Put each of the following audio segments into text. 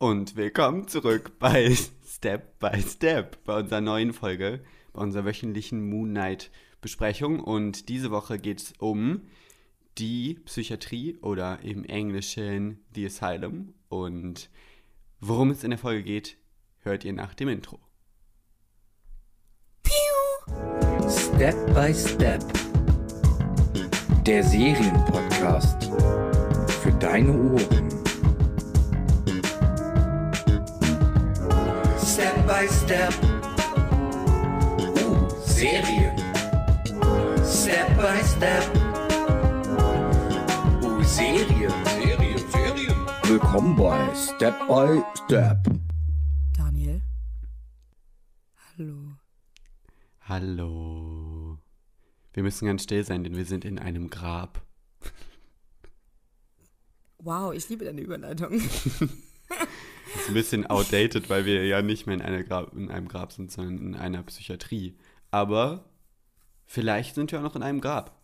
und willkommen zurück bei Step by Step, bei unserer neuen Folge, bei unserer wöchentlichen Moon Knight Besprechung. Und diese Woche geht es um die Psychiatrie oder im Englischen The Asylum. Und worum es in der Folge geht, hört ihr nach dem Intro. Step by Step. Der Serienpodcast für deine Ohren. By Step. Uh, Serien. Step by Step. Uh, Serien. Serien, Serien. Willkommen bei Step by Step. Daniel? Hallo. Hallo. Wir müssen ganz still sein, denn wir sind in einem Grab. Wow, ich liebe deine Überleitung. ist ein bisschen outdated, weil wir ja nicht mehr in, einer Grab, in einem Grab sind, sondern in einer Psychiatrie. Aber vielleicht sind wir auch noch in einem Grab.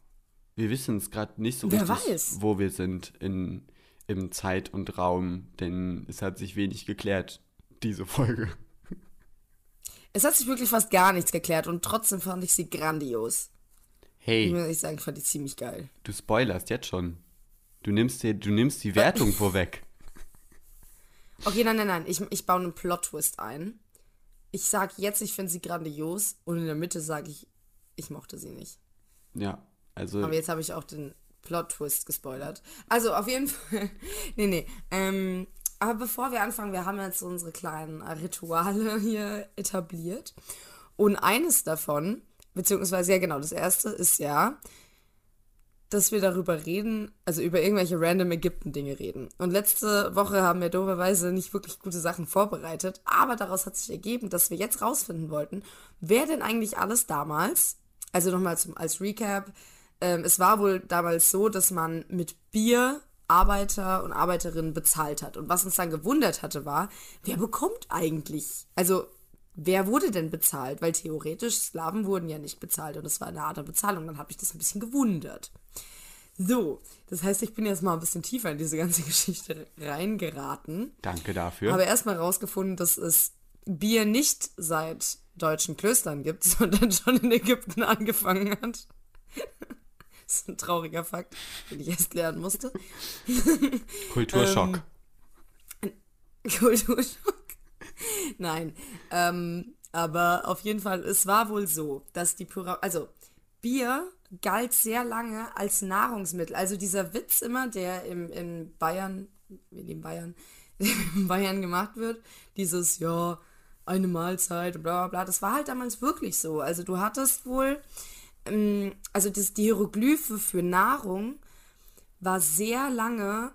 Wir wissen es gerade nicht so Wer richtig, weiß? wo wir sind in, im Zeit und Raum, denn es hat sich wenig geklärt, diese Folge. Es hat sich wirklich fast gar nichts geklärt und trotzdem fand ich sie grandios. Ich Hey, muss ehrlich sagen, ich fand die ziemlich geil. du spoilerst jetzt schon. Du nimmst, dir, du nimmst die Wertung vorweg. Okay, nein, nein, nein. Ich, ich baue einen Plot-Twist ein. Ich sag jetzt, ich finde sie grandios und in der Mitte sage ich, ich mochte sie nicht. Ja, also Aber jetzt habe ich auch den Plot-Twist gespoilert. Also auf jeden Fall. nee, nee. Ähm, aber bevor wir anfangen, wir haben jetzt unsere kleinen Rituale hier etabliert. Und eines davon, beziehungsweise ja genau, das erste ist ja, dass wir darüber reden, also über irgendwelche random Ägypten-Dinge reden. Und letzte Woche haben wir doberweise nicht wirklich gute Sachen vorbereitet, aber daraus hat sich ergeben, dass wir jetzt rausfinden wollten, wer denn eigentlich alles damals, also nochmal als Recap, ähm, es war wohl damals so, dass man mit Bier Arbeiter und Arbeiterinnen bezahlt hat. Und was uns dann gewundert hatte, war, wer bekommt eigentlich, also wer wurde denn bezahlt? Weil theoretisch Sklaven wurden ja nicht bezahlt und es war eine Art der Bezahlung. Dann habe ich das ein bisschen gewundert. So, das heißt, ich bin jetzt mal ein bisschen tiefer in diese ganze Geschichte reingeraten. danke dafür. Habe erstmal rausgefunden, dass es Bier nicht seit deutschen Klöstern gibt, sondern schon in Ägypten angefangen hat. Das ist ein trauriger Fakt, den ich erst lernen musste. Kulturschock. ähm, Kulturschock. Nein, ähm, aber auf jeden Fall, es war wohl so, dass die Pyramide, also Bier galt sehr lange als Nahrungsmittel. Also dieser Witz immer, der im, in Bayern, in Bayern, in Bayern gemacht wird, dieses, ja, eine Mahlzeit, bla bla bla, das war halt damals wirklich so. Also du hattest wohl, ähm, also das, die Hieroglyphe für Nahrung war sehr lange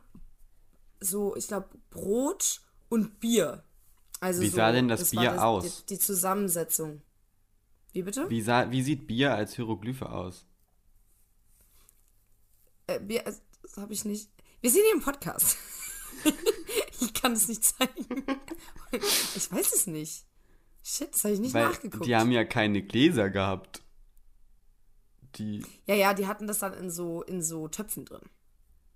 so, ich glaube, Brot und Bier. Also Wie so, sah denn das war Bier aus? Die, die Zusammensetzung. Wie bitte? Wie, sah, wie sieht Bier als Hieroglyphe aus? Äh, Bier, äh, das habe ich nicht. Wir sind hier im Podcast. ich kann es nicht zeigen. ich weiß es nicht. Shit, das habe ich nicht Weil nachgeguckt. die haben ja keine Gläser gehabt. Die, ja, ja, die hatten das dann in so, in so Töpfen drin.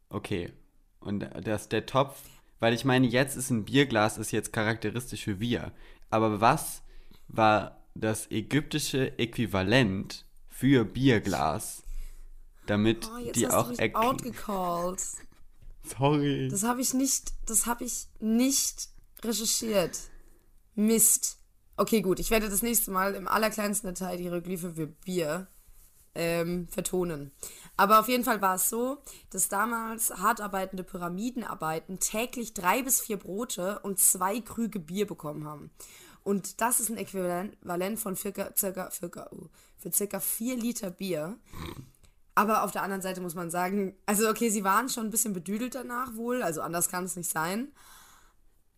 okay. Und das, der Topf, weil ich meine, jetzt ist ein Bierglas ist jetzt charakteristisch für Bier. Aber was war das ägyptische Äquivalent für Bierglas? Damit Oh, jetzt die hast auch du mich erk- outgecalled. Sorry. Das habe ich nicht, das habe ich nicht recherchiert. Mist. Okay, gut, ich werde das nächste Mal im allerkleinsten Detail die Hieroglyphe für Bier ähm, vertonen. Aber auf jeden Fall war es so, dass damals hart arbeitende Pyramidenarbeiten täglich drei bis vier Brote und zwei Krüge Bier bekommen haben. Und das ist ein Äquivalent von circa, circa, circa, für circa vier Liter Bier. Aber auf der anderen Seite muss man sagen, also okay, sie waren schon ein bisschen bedüdelt danach wohl, also anders kann es nicht sein.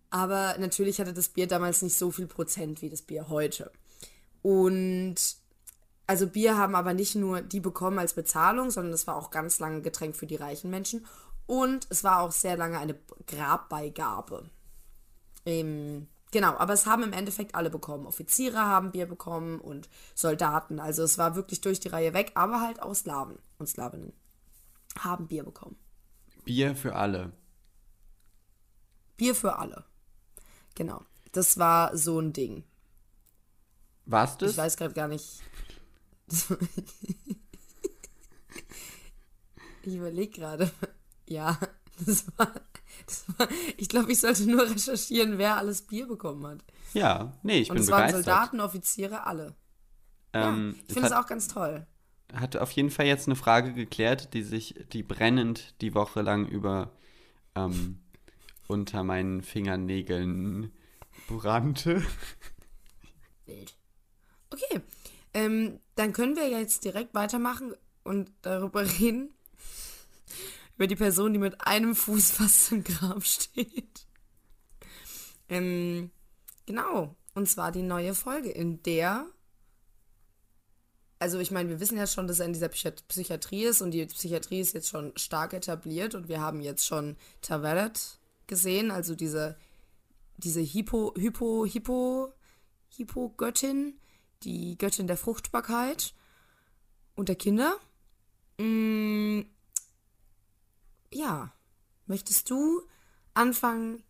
Aber natürlich hatte das Bier damals nicht so viel Prozent wie das Bier heute. Und also Bier haben aber nicht nur die bekommen als Bezahlung, sondern es war auch ganz lange Getränk für die reichen Menschen. Und es war auch sehr lange eine Grabbeigabe. Ähm, genau, aber es haben im Endeffekt alle bekommen. Offiziere haben Bier bekommen und Soldaten. Also es war wirklich durch die Reihe weg, aber halt auch Slaven und Slavinnen haben Bier bekommen. Bier für alle. Bier für alle. Genau. Das war so ein Ding. Warst du Ich weiß gerade gar nicht. ich überlege gerade. Ja, das war. Ich glaube, ich sollte nur recherchieren, wer alles Bier bekommen hat. Ja, nee, ich Und bin es waren begeistert. Soldaten, Offiziere, alle. Ähm, ich es finde es auch ganz toll. hat auf jeden Fall jetzt eine Frage geklärt, die sich, die brennend die Woche lang über ähm, unter meinen Fingernägeln brannte. Wild. Okay, ähm, dann können wir ja jetzt direkt weitermachen und darüber reden. Über die Person, die mit einem Fuß fast im Grab steht. Ähm, genau. Und zwar die neue Folge, in der. Also, ich meine, wir wissen ja schon, dass er in dieser Psychi Psychiatrie ist und die Psychiatrie ist jetzt schon stark etabliert und wir haben jetzt schon Taveret gesehen, also diese, diese Hippo, Hypo, Hippo, Hippo-Göttin, die Göttin der Fruchtbarkeit und der Kinder. Mm, ja, möchtest du anfangen,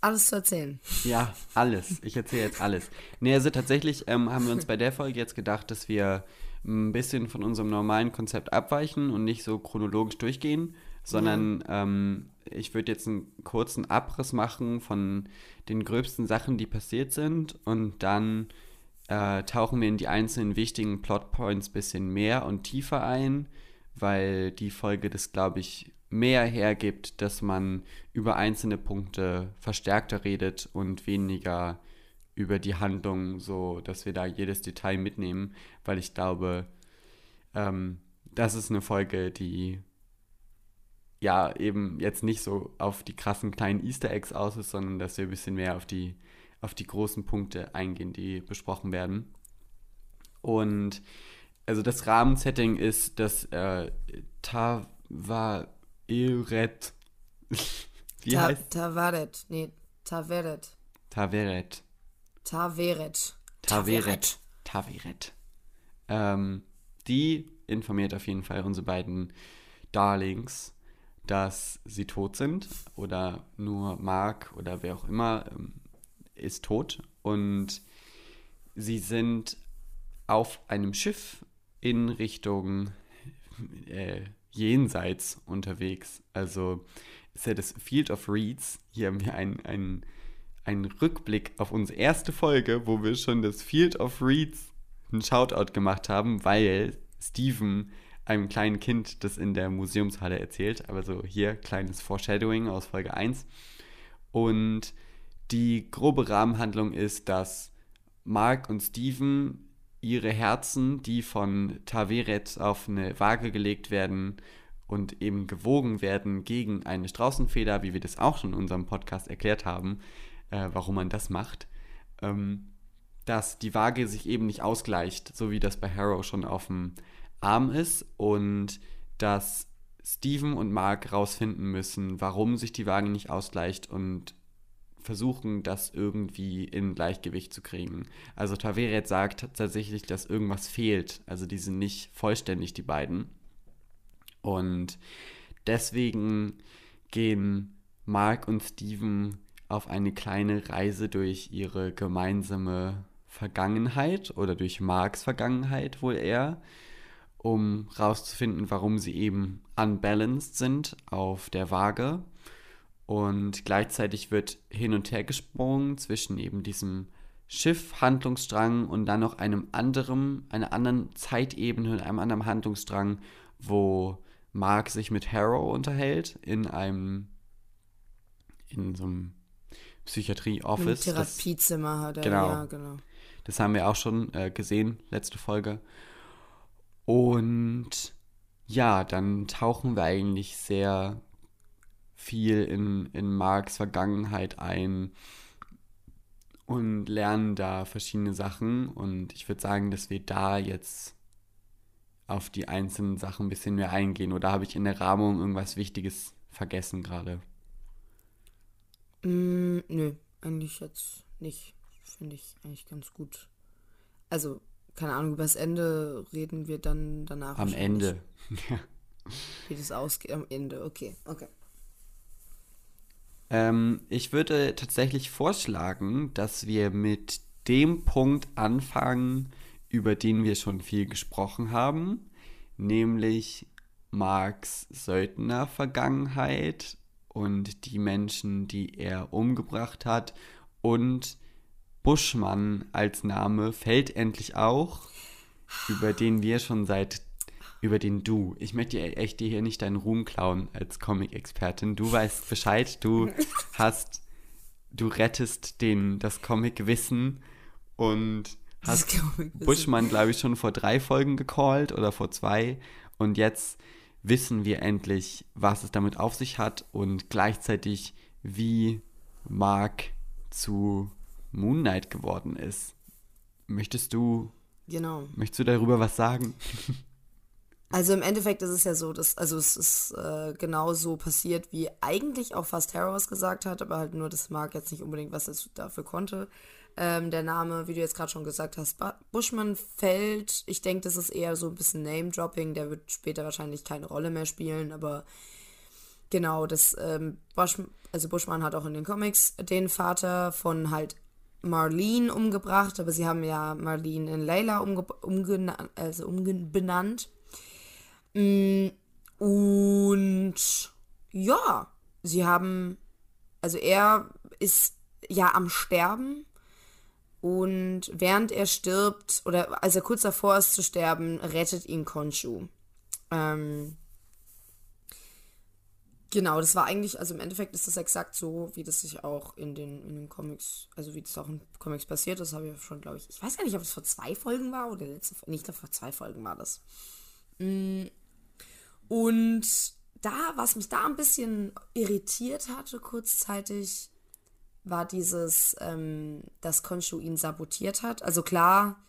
alles zu erzählen? Ja, alles. Ich erzähle jetzt alles. Nee, also tatsächlich ähm, haben wir uns bei der Folge jetzt gedacht, dass wir ein bisschen von unserem normalen Konzept abweichen und nicht so chronologisch durchgehen, sondern ähm, ich würde jetzt einen kurzen Abriss machen von den gröbsten Sachen, die passiert sind und dann äh, tauchen wir in die einzelnen wichtigen Plotpoints ein bisschen mehr und tiefer ein, weil die Folge das, glaube ich, mehr hergibt, dass man über einzelne Punkte verstärkter redet und weniger über die Handlung, so dass wir da jedes Detail mitnehmen, weil ich glaube, ähm, das ist eine Folge, die ja eben jetzt nicht so auf die krassen kleinen Easter Eggs aus ist, sondern dass wir ein bisschen mehr auf die, auf die großen Punkte eingehen, die besprochen werden. Und also das Rahmensetting ist, dass äh, Tavaret, wie Ta heißt Tavaret, nee, Taveret. Taveret, Taveret. Taveret, Taveret. Ähm, die informiert auf jeden Fall unsere beiden Darlings, dass sie tot sind oder nur Mark oder wer auch immer ähm, ist tot und sie sind auf einem Schiff in Richtung äh, jenseits unterwegs. Also ist ja das Field of Reeds. Hier haben wir einen, einen, Rückblick auf unsere erste Folge, wo wir schon das Field of Reeds einen Shoutout gemacht haben, weil Steven einem kleinen Kind das in der Museumshalle erzählt. Aber so hier kleines Foreshadowing aus Folge 1. Und die grobe Rahmenhandlung ist, dass Mark und Steven ihre Herzen, die von Taveret auf eine Waage gelegt werden und eben gewogen werden gegen eine Straußenfeder, wie wir das auch schon in unserem Podcast erklärt haben, äh, warum man das macht, ähm, dass die Waage sich eben nicht ausgleicht, so wie das bei Harrow schon auf dem Arm ist und dass Steven und Mark rausfinden müssen, warum sich die Waage nicht ausgleicht und versuchen, das irgendwie in Gleichgewicht zu kriegen. Also Taveret sagt tatsächlich, dass irgendwas fehlt. Also die sind nicht vollständig, die beiden. Und deswegen gehen Mark und Steven auf eine kleine Reise durch ihre gemeinsame Vergangenheit oder durch Marks Vergangenheit wohl eher, um rauszufinden, warum sie eben unbalanced sind auf der Waage. Und gleichzeitig wird hin und her gesprungen zwischen eben diesem Schiff-Handlungsstrang und dann noch einem anderen, einer anderen Zeitebene und einem anderen Handlungsstrang, wo Mark sich mit Harrow unterhält in einem in so einem Psychiatrie-Office. Therapiezimmer hat er, genau. ja, genau. das haben wir auch schon äh, gesehen, letzte Folge. Und ja, dann tauchen wir eigentlich sehr viel in, in Marks Vergangenheit ein und lernen da verschiedene Sachen. Und ich würde sagen, dass wir da jetzt auf die einzelnen Sachen ein bisschen mehr eingehen. Oder habe ich in der Rahmung irgendwas Wichtiges vergessen gerade? Mm, nö, eigentlich jetzt nicht. Finde ich eigentlich ganz gut. Also, keine Ahnung, über das Ende reden wir dann danach. Am. Ende. Wie das ausgeht am Ende, okay, okay. Ähm, ich würde tatsächlich vorschlagen, dass wir mit dem Punkt anfangen, über den wir schon viel gesprochen haben, nämlich Marks Söldner-Vergangenheit und die Menschen, die er umgebracht hat. Und Buschmann als Name fällt endlich auch, über den wir schon seit, über den du, ich möchte dir echt dir hier nicht deinen Ruhm klauen als Comic-Expertin. Du weißt Bescheid, du hast, du rettest den, das Comic-Wissen und hast Buschmann, glaube ich, schon vor drei Folgen gecallt oder vor zwei. Und jetzt wissen wir endlich, was es damit auf sich hat und gleichzeitig, wie Mark zu Moon Knight geworden ist. Möchtest du. Genau. Möchtest du darüber was sagen? Also im Endeffekt ist es ja so, dass, also es ist äh, genau so passiert, wie eigentlich auch fast Harrows gesagt hat, aber halt nur, dass Mark jetzt nicht unbedingt was dafür konnte. Ähm, der Name, wie du jetzt gerade schon gesagt hast, Bushman fällt. Ich denke, das ist eher so ein bisschen Name-Dropping. Der wird später wahrscheinlich keine Rolle mehr spielen, aber genau, das, ähm, Bush, also Bushman hat auch in den Comics den Vater von halt Marlene umgebracht, aber sie haben ja Marlene in Layla umge umgena also umbenannt. Mm, und ja, sie haben, also er ist ja am Sterben und während er stirbt, oder als er kurz davor ist zu sterben, rettet ihn Konshu. Ähm, genau, das war eigentlich, also im Endeffekt ist das exakt so, wie das sich auch in den, in den Comics, also wie das auch in Comics passiert ist, habe ich schon, glaube ich, ich weiß gar nicht, ob es vor zwei Folgen war oder letzte, nicht vor zwei Folgen war das. Mm. Und da, was mich da ein bisschen irritiert hatte, kurzzeitig, war dieses, ähm, dass Konshu ihn sabotiert hat. Also klar,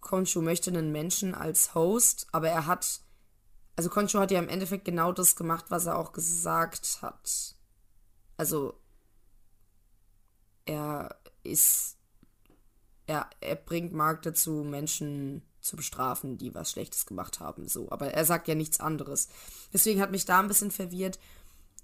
Konshu möchte einen Menschen als Host, aber er hat, also Konshu hat ja im Endeffekt genau das gemacht, was er auch gesagt hat. Also er ist, er, er bringt Mark dazu, Menschen zu bestrafen, die was Schlechtes gemacht haben, so. Aber er sagt ja nichts anderes. Deswegen hat mich da ein bisschen verwirrt,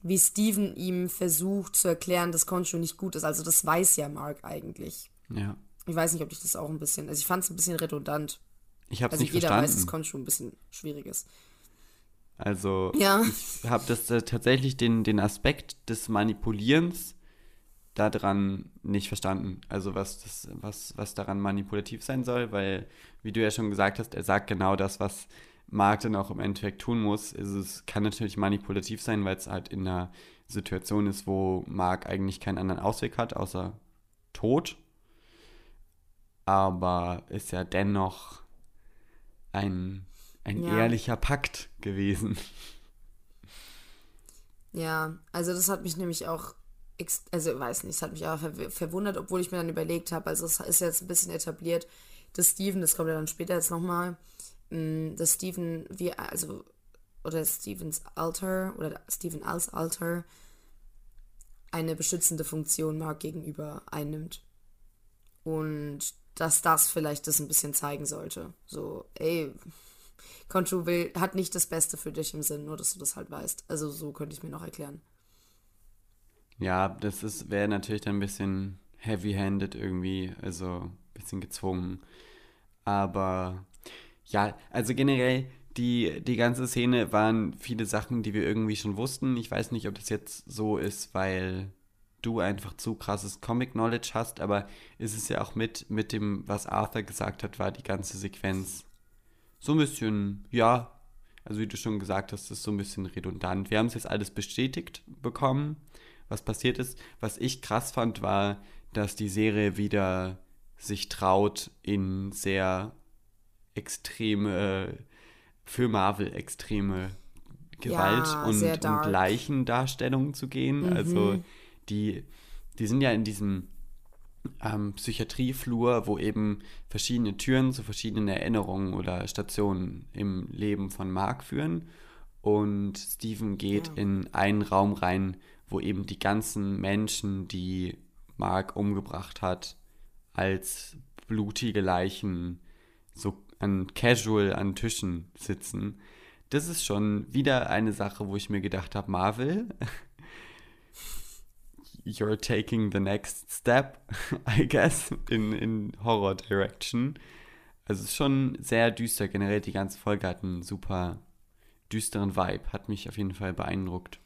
wie Steven ihm versucht zu erklären, dass Concho nicht gut ist. Also das weiß ja Mark eigentlich. Ja. Ich weiß nicht, ob ich das auch ein bisschen, also ich fand es ein bisschen redundant. Ich habe also nicht jeder verstanden. weiß, dass Concho ein bisschen schwierig ist. Also Ja. ich habe das äh, tatsächlich den, den Aspekt des Manipulierens daran nicht verstanden. Also was das, was, was daran manipulativ sein soll, weil, wie du ja schon gesagt hast, er sagt genau das, was Mark dann auch im Endeffekt tun muss. Ist es kann natürlich manipulativ sein, weil es halt in einer Situation ist, wo Mark eigentlich keinen anderen Ausweg hat, außer Tod. Aber ist ja dennoch ein, ein Ja. ehrlicher Pakt gewesen. Ja, also das hat mich nämlich auch, also weiß nicht, es hat mich auch verw- verwundert, obwohl ich mir dann überlegt habe, also es ist jetzt ein bisschen etabliert, dass Steven, das kommt ja dann später jetzt nochmal, dass Steven, wie, also, oder Stevens Alter, oder Steven als Alter, eine beschützende Funktion Mark gegenüber einnimmt. Und dass das vielleicht das ein bisschen zeigen sollte. So, ey, Conchu will, hat nicht das Beste für dich im Sinn, nur dass du das halt weißt. Also so könnte ich mir noch erklären. Ja, das wäre natürlich dann ein bisschen heavy-handed irgendwie, also bisschen gezwungen. Aber ja, also generell die, die ganze Szene waren viele Sachen, die wir irgendwie schon wussten. Ich weiß nicht, ob das jetzt so ist, weil du einfach zu krasses Comic-Knowledge hast, aber ist es ja auch mit, mit dem, was Arthur gesagt hat, war die ganze Sequenz so ein bisschen, ja, also wie du schon gesagt hast, ist so ein bisschen redundant. Wir haben es jetzt alles bestätigt bekommen, was passiert ist. Was ich krass fand, war, dass die Serie wieder sich traut, in sehr extreme, für Marvel extreme Gewalt Ja, und, und. Leichendarstellungen zu gehen. Also die, die sind ja in diesem ähm, Psychiatrieflur, wo eben verschiedene Türen zu verschiedenen Erinnerungen oder Stationen im Leben von Mark führen. Und Steven geht Ja. in einen Raum rein, wo eben die ganzen Menschen, die Mark umgebracht hat, als blutige Leichen so an casual an Tischen sitzen. Das ist schon wieder eine Sache, wo ich mir gedacht habe, Marvel, you're taking the next step, I guess, in, in Horror Direction. Also es ist schon sehr düster. Generell die ganze Folge hat einen super düsteren Vibe. Hat mich auf jeden Fall beeindruckt.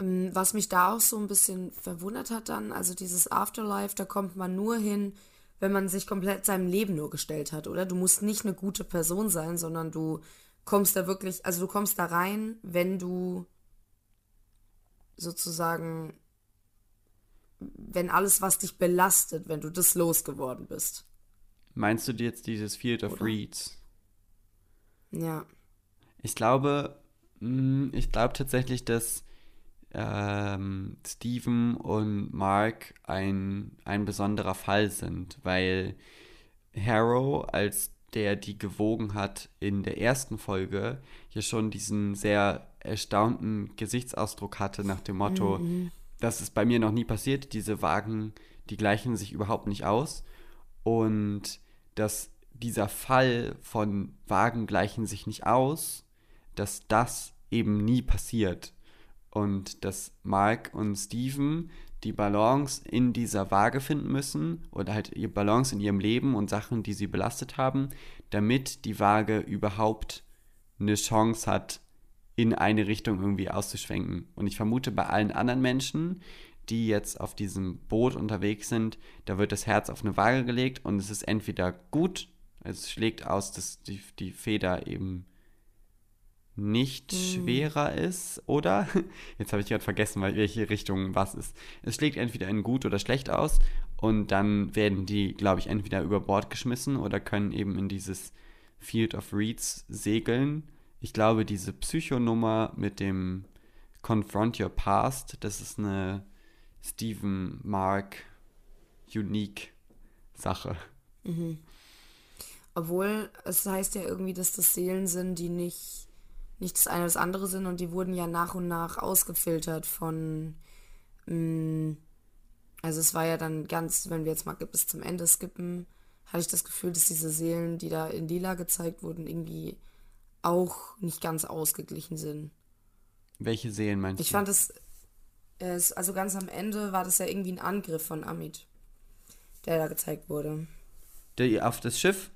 Ähm, was mich da auch so ein bisschen verwundert hat dann, also dieses Afterlife, da kommt man nur hin, wenn man sich komplett seinem Leben nur gestellt hat, oder? Du musst nicht eine gute Person sein, sondern du kommst da wirklich, also du kommst da rein, wenn du sozusagen, wenn alles, was dich belastet, wenn du das losgeworden bist. Meinst du jetzt dieses Field of Oder? Reeds? Ja. Ich glaube, mh, ich glaube tatsächlich, dass ähm, Steven und Mark ein, ein besonderer Fall sind, weil Harrow, als der die gewogen hat in der ersten Folge, ja schon diesen sehr erstaunten Gesichtsausdruck hatte nach dem Motto, das ist bei mir noch nie passiert, diese Wagen, die gleichen sich überhaupt nicht aus. Und dass dieser Fall von Wagen gleichen sich nicht aus, dass das eben nie passiert und dass Mark und Steven die Balance in dieser Waage finden müssen oder halt ihr Balance in ihrem Leben und Sachen, die sie belastet haben, damit die Waage überhaupt eine Chance hat, in eine Richtung irgendwie auszuschwenken. Und ich vermute bei allen anderen Menschen, die jetzt auf diesem Boot unterwegs sind, da wird das Herz auf eine Waage gelegt und es ist entweder gut, es schlägt aus, dass die, die Feder eben nicht schwerer ist, oder? Jetzt habe ich gerade vergessen, weil welche Richtung was ist. Es schlägt entweder in gut oder schlecht aus und dann werden die, glaube ich, entweder über Bord geschmissen oder können eben in dieses Field of Reeds segeln. Ich glaube, diese Psychonummer mit dem Confront Your Past, das ist eine Stephen Mark Unique Sache. Obwohl, es heißt ja irgendwie, dass das Seelen sind, die nicht, nicht das eine oder das andere sind und die wurden ja nach und nach ausgefiltert von. Mh, also es war ja dann ganz, wenn wir jetzt mal bis zum Ende skippen, hatte ich das Gefühl, dass diese Seelen, die da in Lila gezeigt wurden, irgendwie auch nicht ganz ausgeglichen sind. Welche Seelen meinst Ich du? fand es, es, also ganz am Ende war das ja irgendwie ein Angriff von Amit, der da gezeigt wurde. Die, auf das Schiff?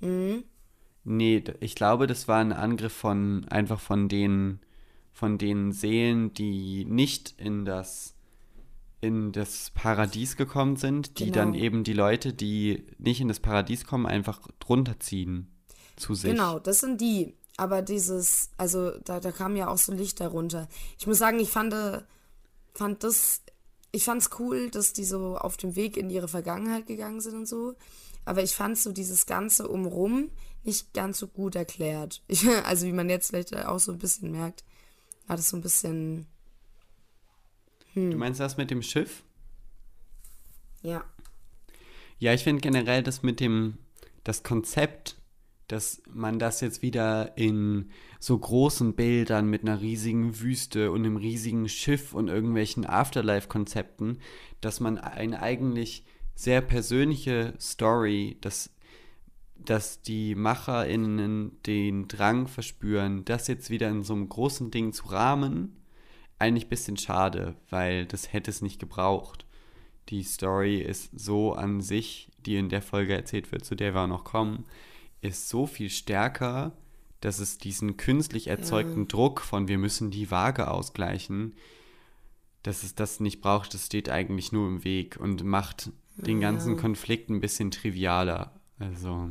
Mhm. Nee, ich glaube, das war ein Angriff von einfach von den von den Seelen, die nicht in das in das Paradies gekommen sind, die Genau. dann eben die Leute, die nicht in das Paradies kommen, einfach drunter ziehen zu sich. Genau, das sind die. Aber dieses, also da, da kam ja auch so Licht darunter. Ich muss sagen, ich fand, äh, fand das, ich fand's cool, dass die so auf dem Weg in ihre Vergangenheit gegangen sind und so. Aber ich fand so dieses Ganze umrum nicht ganz so gut erklärt. Ich, also wie man jetzt vielleicht auch so ein bisschen merkt, war das so ein bisschen, Du meinst das mit dem Schiff? ja. Ja, ich finde generell das mit dem, das Konzept, dass man das jetzt wieder in so großen Bildern mit einer riesigen Wüste und einem riesigen Schiff und irgendwelchen Afterlife-Konzepten, dass man eine eigentlich sehr persönliche Story, dass, dass die MacherInnen den Drang verspüren, das jetzt wieder in so einem großen Ding zu rahmen, eigentlich ein bisschen schade, weil das hätte es nicht gebraucht. Die Story ist so an sich, die in der Folge erzählt wird, zu der wir auch noch kommen, ist so viel stärker, dass es diesen künstlich erzeugten Druck von wir müssen die Waage ausgleichen, dass es das nicht braucht, das steht eigentlich nur im Weg und macht den ganzen Konflikt ein bisschen trivialer. Also,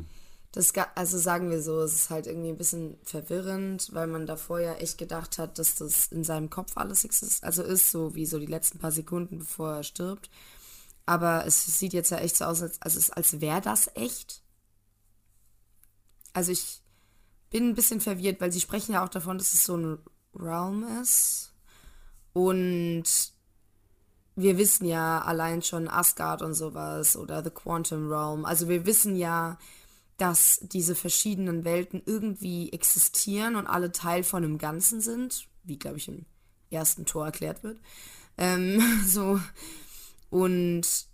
Das, also sagen wir so, es ist halt irgendwie ein bisschen verwirrend, weil man davor ja echt gedacht hat, dass das in seinem Kopf alles exist also ist, so wie so die letzten paar Sekunden, bevor er stirbt. Aber es sieht jetzt ja echt so aus, als, als, es- als wäre das echt. Also ich bin ein bisschen verwirrt, weil sie sprechen ja auch davon, dass es so ein Realm ist. Und wir wissen ja allein schon Asgard und sowas oder The Quantum Realm. Also wir wissen ja, dass diese verschiedenen Welten irgendwie existieren und alle Teil von einem Ganzen sind, wie glaube ich im ersten Tor erklärt wird. Ähm, so und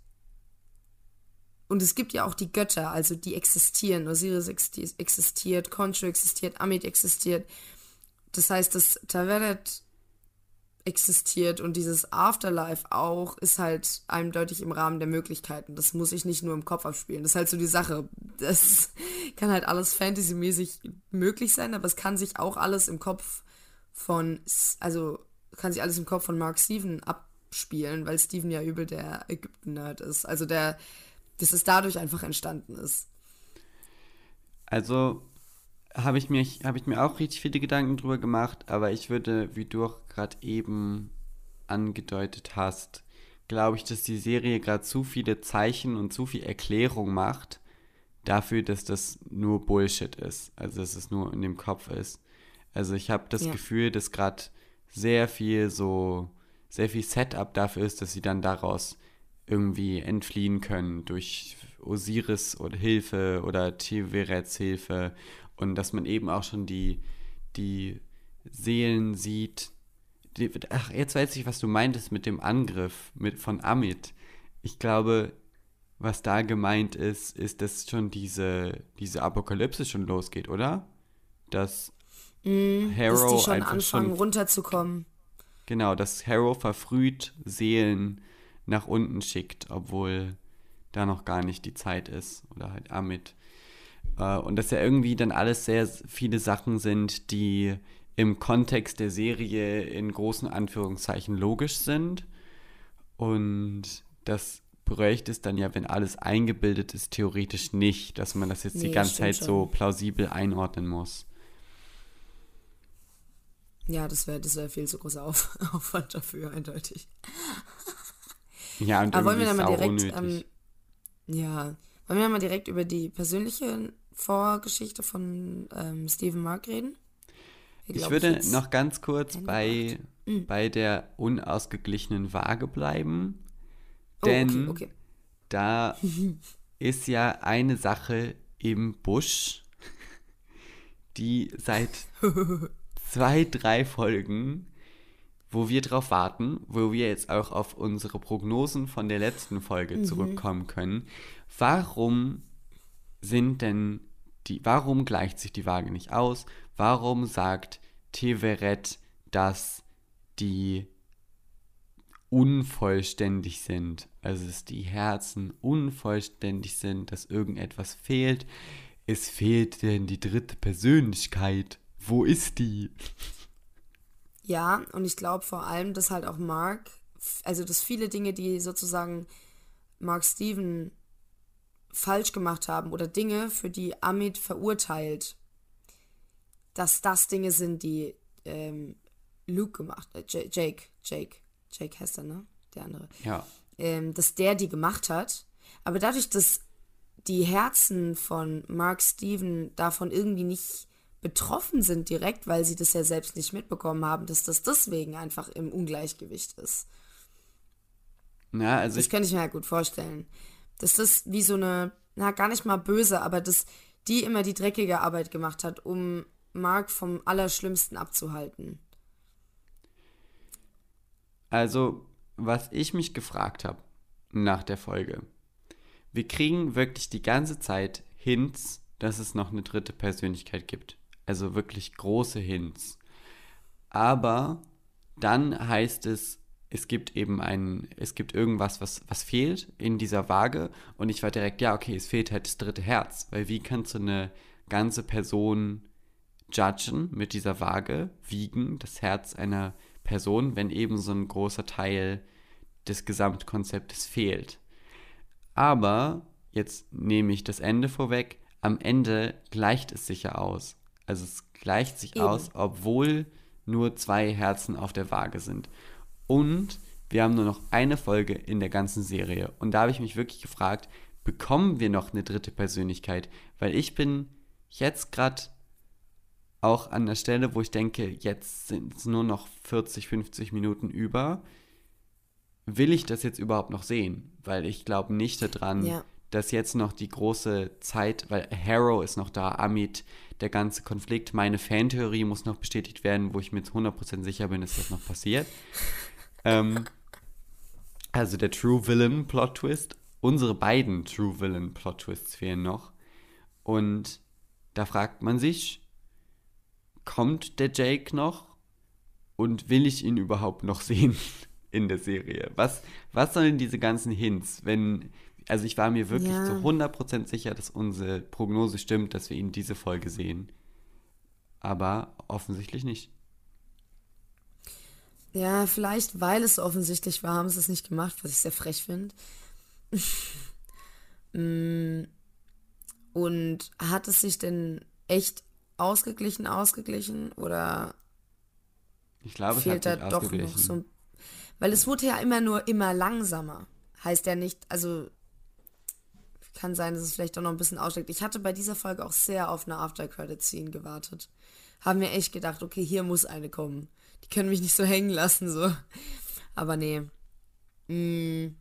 und es gibt ja auch die Götter, also die existieren. Osiris existi- existiert, Khonshu existiert, Amit existiert. Das heißt, das Taveret existiert und dieses Afterlife auch, ist halt eindeutig im Rahmen der Möglichkeiten. Das muss ich nicht nur im Kopf abspielen. Das ist halt so die Sache. Das kann halt alles fantasymäßig möglich sein, aber es kann sich auch alles im Kopf von, also kann sich alles im Kopf von Mark Steven abspielen, weil Steven ja übel der Ägypten-Nerd ist. Also der, dass es dadurch einfach entstanden ist. Also habe ich, mir, hab ich mir auch richtig viele Gedanken drüber gemacht, aber ich würde, wie du auch gerade eben angedeutet hast, glaube ich, dass die Serie gerade zu viele Zeichen und zu viel Erklärung macht dafür, dass das nur Bullshit ist. Also dass es nur in dem Kopf ist. Also ich habe das ja. Gefühl, dass gerade sehr viel so, sehr viel Setup dafür ist, dass sie dann daraus irgendwie entfliehen können durch Osiris oder Hilfe oder Tiverets Hilfe und dass man eben auch schon die, die Seelen sieht. Die, ach, jetzt weiß ich, was du meintest mit dem Angriff mit, von Amit. Ich glaube, was da gemeint ist, ist, dass schon diese, diese Apokalypse schon losgeht, oder? Dass mm, Harrow dass die schon einfach anfangen schon, runterzukommen. Genau, dass Harrow verfrüht Seelen nach unten schickt, obwohl da noch gar nicht die Zeit ist. Oder halt Amit. Äh, und dass ja irgendwie dann alles sehr viele Sachen sind, die im Kontext der Serie in großen Anführungszeichen logisch sind. Und das bräuchte es dann ja, wenn alles eingebildet ist, theoretisch nicht, dass man das jetzt nee, die ganze Zeit schon. so plausibel einordnen muss. Ja, das wäre das wär viel zu großer Auf Aufwand dafür, eindeutig. Ja, und Aber wollen wir dann mal direkt, ähm, ja, wollen wir dann mal direkt über die persönliche Vorgeschichte von ähm, Stephen Mark reden? Ich, ich würde noch ganz kurz bei, mhm. bei der unausgeglichenen Waage bleiben. Denn oh, okay, okay. da ist ja eine Sache im Busch, die seit zwei, drei Folgen, wo wir drauf warten, wo wir jetzt auch auf unsere Prognosen von der letzten Folge mhm. zurückkommen können. Warum sind denn die, warum gleicht sich die Waage nicht aus? Warum sagt Teveret, dass die unvollständig sind? Also, dass die Herzen unvollständig sind, dass irgendetwas fehlt. Es fehlt denn die dritte Persönlichkeit. Wo ist die? Ja, und ich glaube vor allem, dass halt auch Mark, also dass viele Dinge, die sozusagen Mark Steven falsch gemacht haben oder Dinge, für die Amit verurteilt, dass das Dinge sind, die ähm, Luke gemacht, äh, Jake, Jake, Jake heißt er, ne? Der andere. Ja. Ähm, dass der die gemacht hat. Aber dadurch, dass die Herzen von Mark Steven davon irgendwie nicht betroffen sind direkt, weil sie das ja selbst nicht mitbekommen haben, dass das deswegen einfach im Ungleichgewicht ist. Ja, also das könnte ich mir ja gut vorstellen dass das wie so eine, na, gar nicht mal böse, aber dass die immer die dreckige Arbeit gemacht hat, um Mark vom Allerschlimmsten abzuhalten. Also, was ich mich gefragt habe nach der Folge, wir kriegen wirklich die ganze Zeit Hints, dass es noch eine dritte Persönlichkeit gibt. Also wirklich große Hints. Aber dann heißt es, es gibt eben ein, es gibt irgendwas, was, was fehlt in dieser Waage. Und ich war direkt, ja, okay, es fehlt halt das dritte Herz. Weil wie kannst du eine ganze Person judgen mit dieser Waage, wiegen, das Herz einer Person, wenn eben so ein großer Teil des Gesamtkonzeptes fehlt. Aber, jetzt nehme ich das Ende vorweg, am Ende gleicht es sich ja aus. Also es gleicht sich eben. aus, obwohl nur zwei Herzen auf der Waage sind. Und wir haben nur noch eine Folge in der ganzen Serie. Und da habe ich mich wirklich gefragt, bekommen wir noch eine dritte Persönlichkeit? Weil ich bin jetzt gerade auch an der Stelle, wo ich denke, jetzt sind es nur noch 40, 50 Minuten über. Will ich das jetzt überhaupt noch sehen? Weil ich glaube nicht daran, ja. dass jetzt noch die große Zeit, weil Harrow ist noch da, Amit, der ganze Konflikt, meine Fantheorie muss noch bestätigt werden, wo ich mir jetzt 100% sicher bin, dass das noch passiert. Ähm, also der True Villain Plot Twist. Unsere beiden True Villain Plot Twists fehlen noch. Und da fragt man sich, kommt der Jake noch? Und will ich ihn überhaupt noch sehen in der Serie? Was, was sollen diese ganzen Hints, wenn, also ich war mir wirklich Ja. zu 100% sicher, dass unsere Prognose stimmt, dass wir ihn diese Folge sehen. Aber offensichtlich nicht. Ja, vielleicht, weil es so offensichtlich war, haben sie es nicht gemacht, was ich sehr frech finde. Mm, Und hat es sich denn echt ausgeglichen, ausgeglichen? Oder Ich glaube, fehlt da doch noch so ein. Weil es wurde ja immer nur immer langsamer. Heißt ja nicht, also kann sein, dass es vielleicht doch noch ein bisschen aussteckt. Ich hatte bei dieser Folge auch sehr auf eine After-Credit-Scene gewartet. Haben mir echt gedacht, okay, hier muss eine kommen. Die können mich nicht so hängen lassen, so. Aber nee. Mm.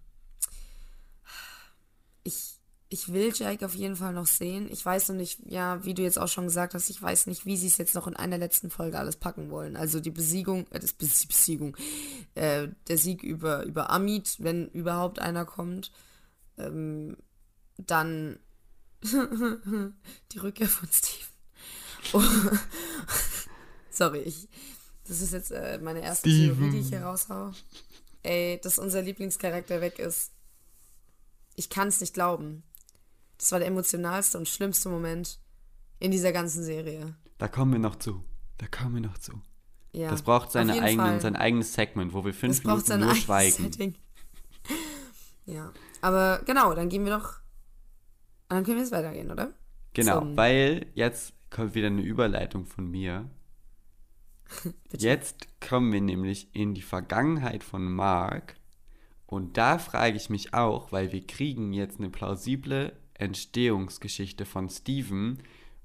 Ich, ich will Jake auf jeden Fall noch sehen. Ich weiß noch nicht, ja, wie du jetzt auch schon gesagt hast, ich weiß nicht, wie sie es jetzt noch in einer letzten Folge alles packen wollen. Also die Besiegung, äh, das Bes- Besiegung, äh, der Sieg über, über Amit, wenn überhaupt einer kommt. Ähm, dann die Rückkehr von Steven. Oh. Sorry, ich, das ist jetzt äh, meine erste Steven. Theorie, die ich hier raushau. Ey, dass unser Lieblingscharakter weg ist. Ich kann es nicht glauben. Das war der emotionalste und schlimmste Moment in dieser ganzen Serie. Da kommen wir noch zu. Da kommen wir noch zu. Ja, das braucht seine eigenen, Fall. sein eigenes Segment, wo wir fünf Das Minuten sein nur schweigen. Setting. Ja, aber genau, dann gehen wir doch. Dann können wir jetzt weitergehen, oder? Genau, Zum- weil jetzt kommt wieder eine Überleitung von mir. Jetzt kommen wir nämlich in die Vergangenheit von Mark. Und da frage ich mich auch, weil wir kriegen jetzt eine plausible Entstehungsgeschichte von Steven.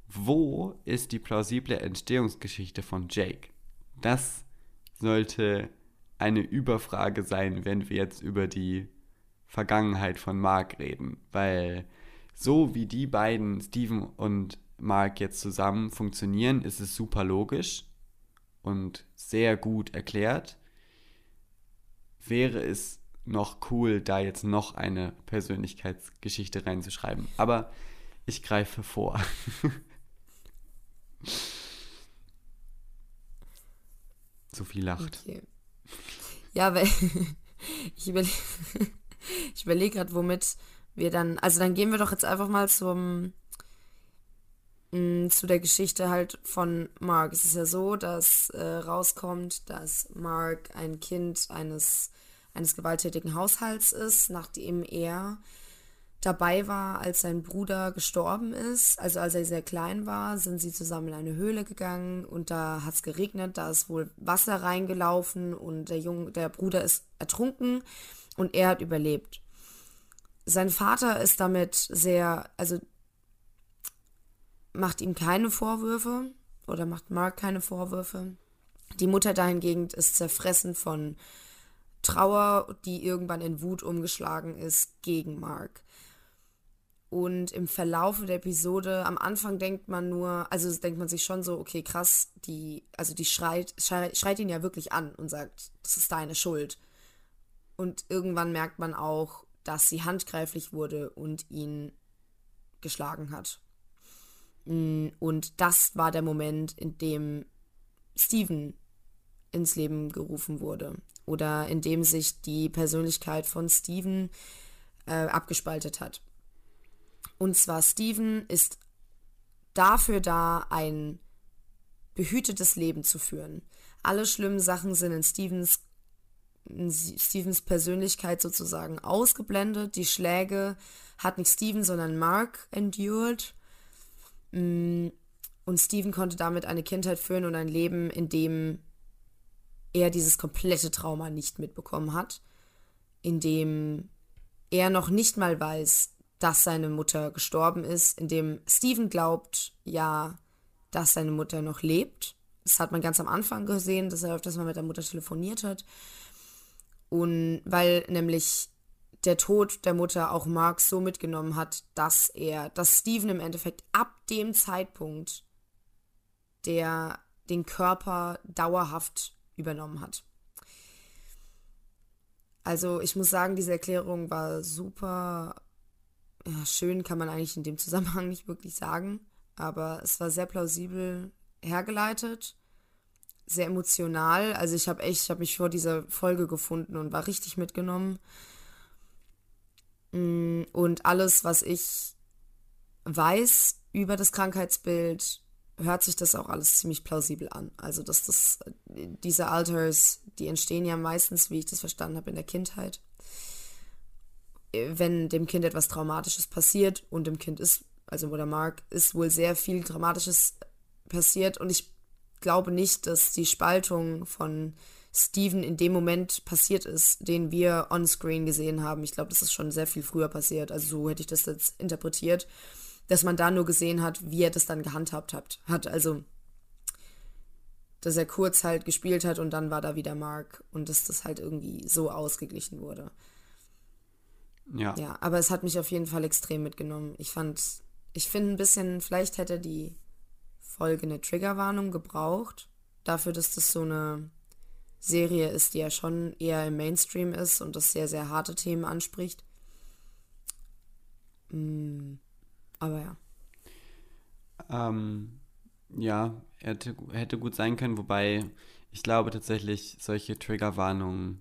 Wo ist die plausible Entstehungsgeschichte von Jake? Das sollte eine Überfrage sein, wenn wir jetzt über die Vergangenheit von Mark reden. Weil so wie die beiden, Steven und Mark, jetzt zusammen funktionieren, ist es super logisch und sehr gut erklärt. Wäre es noch cool, da jetzt noch eine Persönlichkeitsgeschichte reinzuschreiben. Aber ich greife vor. Sophie lacht. Okay. Ja, weil ich überlege überleg gerade, womit wir dann. Also dann gehen wir doch jetzt einfach mal zum mh, zu der Geschichte halt von Mark. Es ist ja so, dass äh, rauskommt, dass Mark ein Kind eines, eines gewalttätigen Haushalts ist, nachdem er dabei war, als sein Bruder gestorben ist. Also als er sehr klein war, sind sie zusammen in eine Höhle gegangen und da hat es geregnet, da ist wohl Wasser reingelaufen und der Junge, der Bruder ist ertrunken und er hat überlebt. Sein Vater ist damit sehr, also macht ihm keine Vorwürfe oder macht Mark keine Vorwürfe. Die Mutter dahingegen ist zerfressen von Trauer, die irgendwann in Wut umgeschlagen ist gegen Mark. Und im Verlaufe der Episode, am Anfang denkt man nur, also denkt man sich schon so, okay, krass, die, also die schreit, schreit, schreit ihn ja wirklich an und sagt, das ist deine Schuld. Und irgendwann merkt man auch, dass sie handgreiflich wurde und ihn geschlagen hat. Und das war der Moment, in dem Steven ins Leben gerufen wurde. Oder in dem sich die Persönlichkeit von Steven äh, abgespaltet hat. Und zwar Steven ist dafür da, ein behütetes Leben zu führen. Alle schlimmen Sachen sind in Stevens, in Stevens Persönlichkeit sozusagen ausgeblendet. Die Schläge hat nicht Steven, sondern Mark endured. Mm, Und Steven konnte damit eine Kindheit führen und ein Leben, in dem er dieses komplette Trauma nicht mitbekommen hat. In dem er noch nicht mal weiß, dass seine Mutter gestorben ist, in dem Steven glaubt, ja, dass seine Mutter noch lebt. Das hat man ganz am Anfang gesehen, dass er öfters mal mit der Mutter telefoniert hat. Und weil nämlich der Tod der Mutter auch Mark so mitgenommen hat, dass er, dass Steven im Endeffekt ab dem Zeitpunkt der den Körper dauerhaft übernommen hat. Also ich muss sagen, diese Erklärung war super ja, schön, kann man eigentlich in dem Zusammenhang nicht wirklich sagen, aber es war sehr plausibel hergeleitet. sehr emotional. Also ich habe echt, ich habe mich vor dieser Folge gefunden und war richtig mitgenommen. Mm, und alles, was ich weiß über das Krankheitsbild, hört sich das auch alles ziemlich plausibel an. Also dass das diese Alters, die entstehen ja meistens, wie ich das verstanden habe, in der Kindheit. Wenn dem Kind etwas Traumatisches passiert und dem Kind ist, also oder Mark, ist wohl sehr viel Traumatisches passiert und ich glaube nicht, dass die Spaltung von Steven in dem Moment passiert ist, den wir on-screen gesehen haben. Ich glaube, das ist schon sehr viel früher passiert. Also so hätte ich das jetzt interpretiert, dass man da nur gesehen hat, wie er das dann gehandhabt hat. hat. Also, dass er kurz halt gespielt hat und dann war da wieder Mark und dass das halt irgendwie so ausgeglichen wurde. Ja. Ja, aber es hat mich auf jeden Fall extrem mitgenommen. Ich fand, ich finde ein bisschen, vielleicht hätte die Folge eine Triggerwarnung gebraucht. Dafür, dass das so eine Serie ist, die ja schon eher im Mainstream ist und das sehr, sehr harte Themen anspricht. Mm, aber ja. Ähm, ja, hätte, hätte gut sein können, wobei ich glaube tatsächlich, solche Triggerwarnungen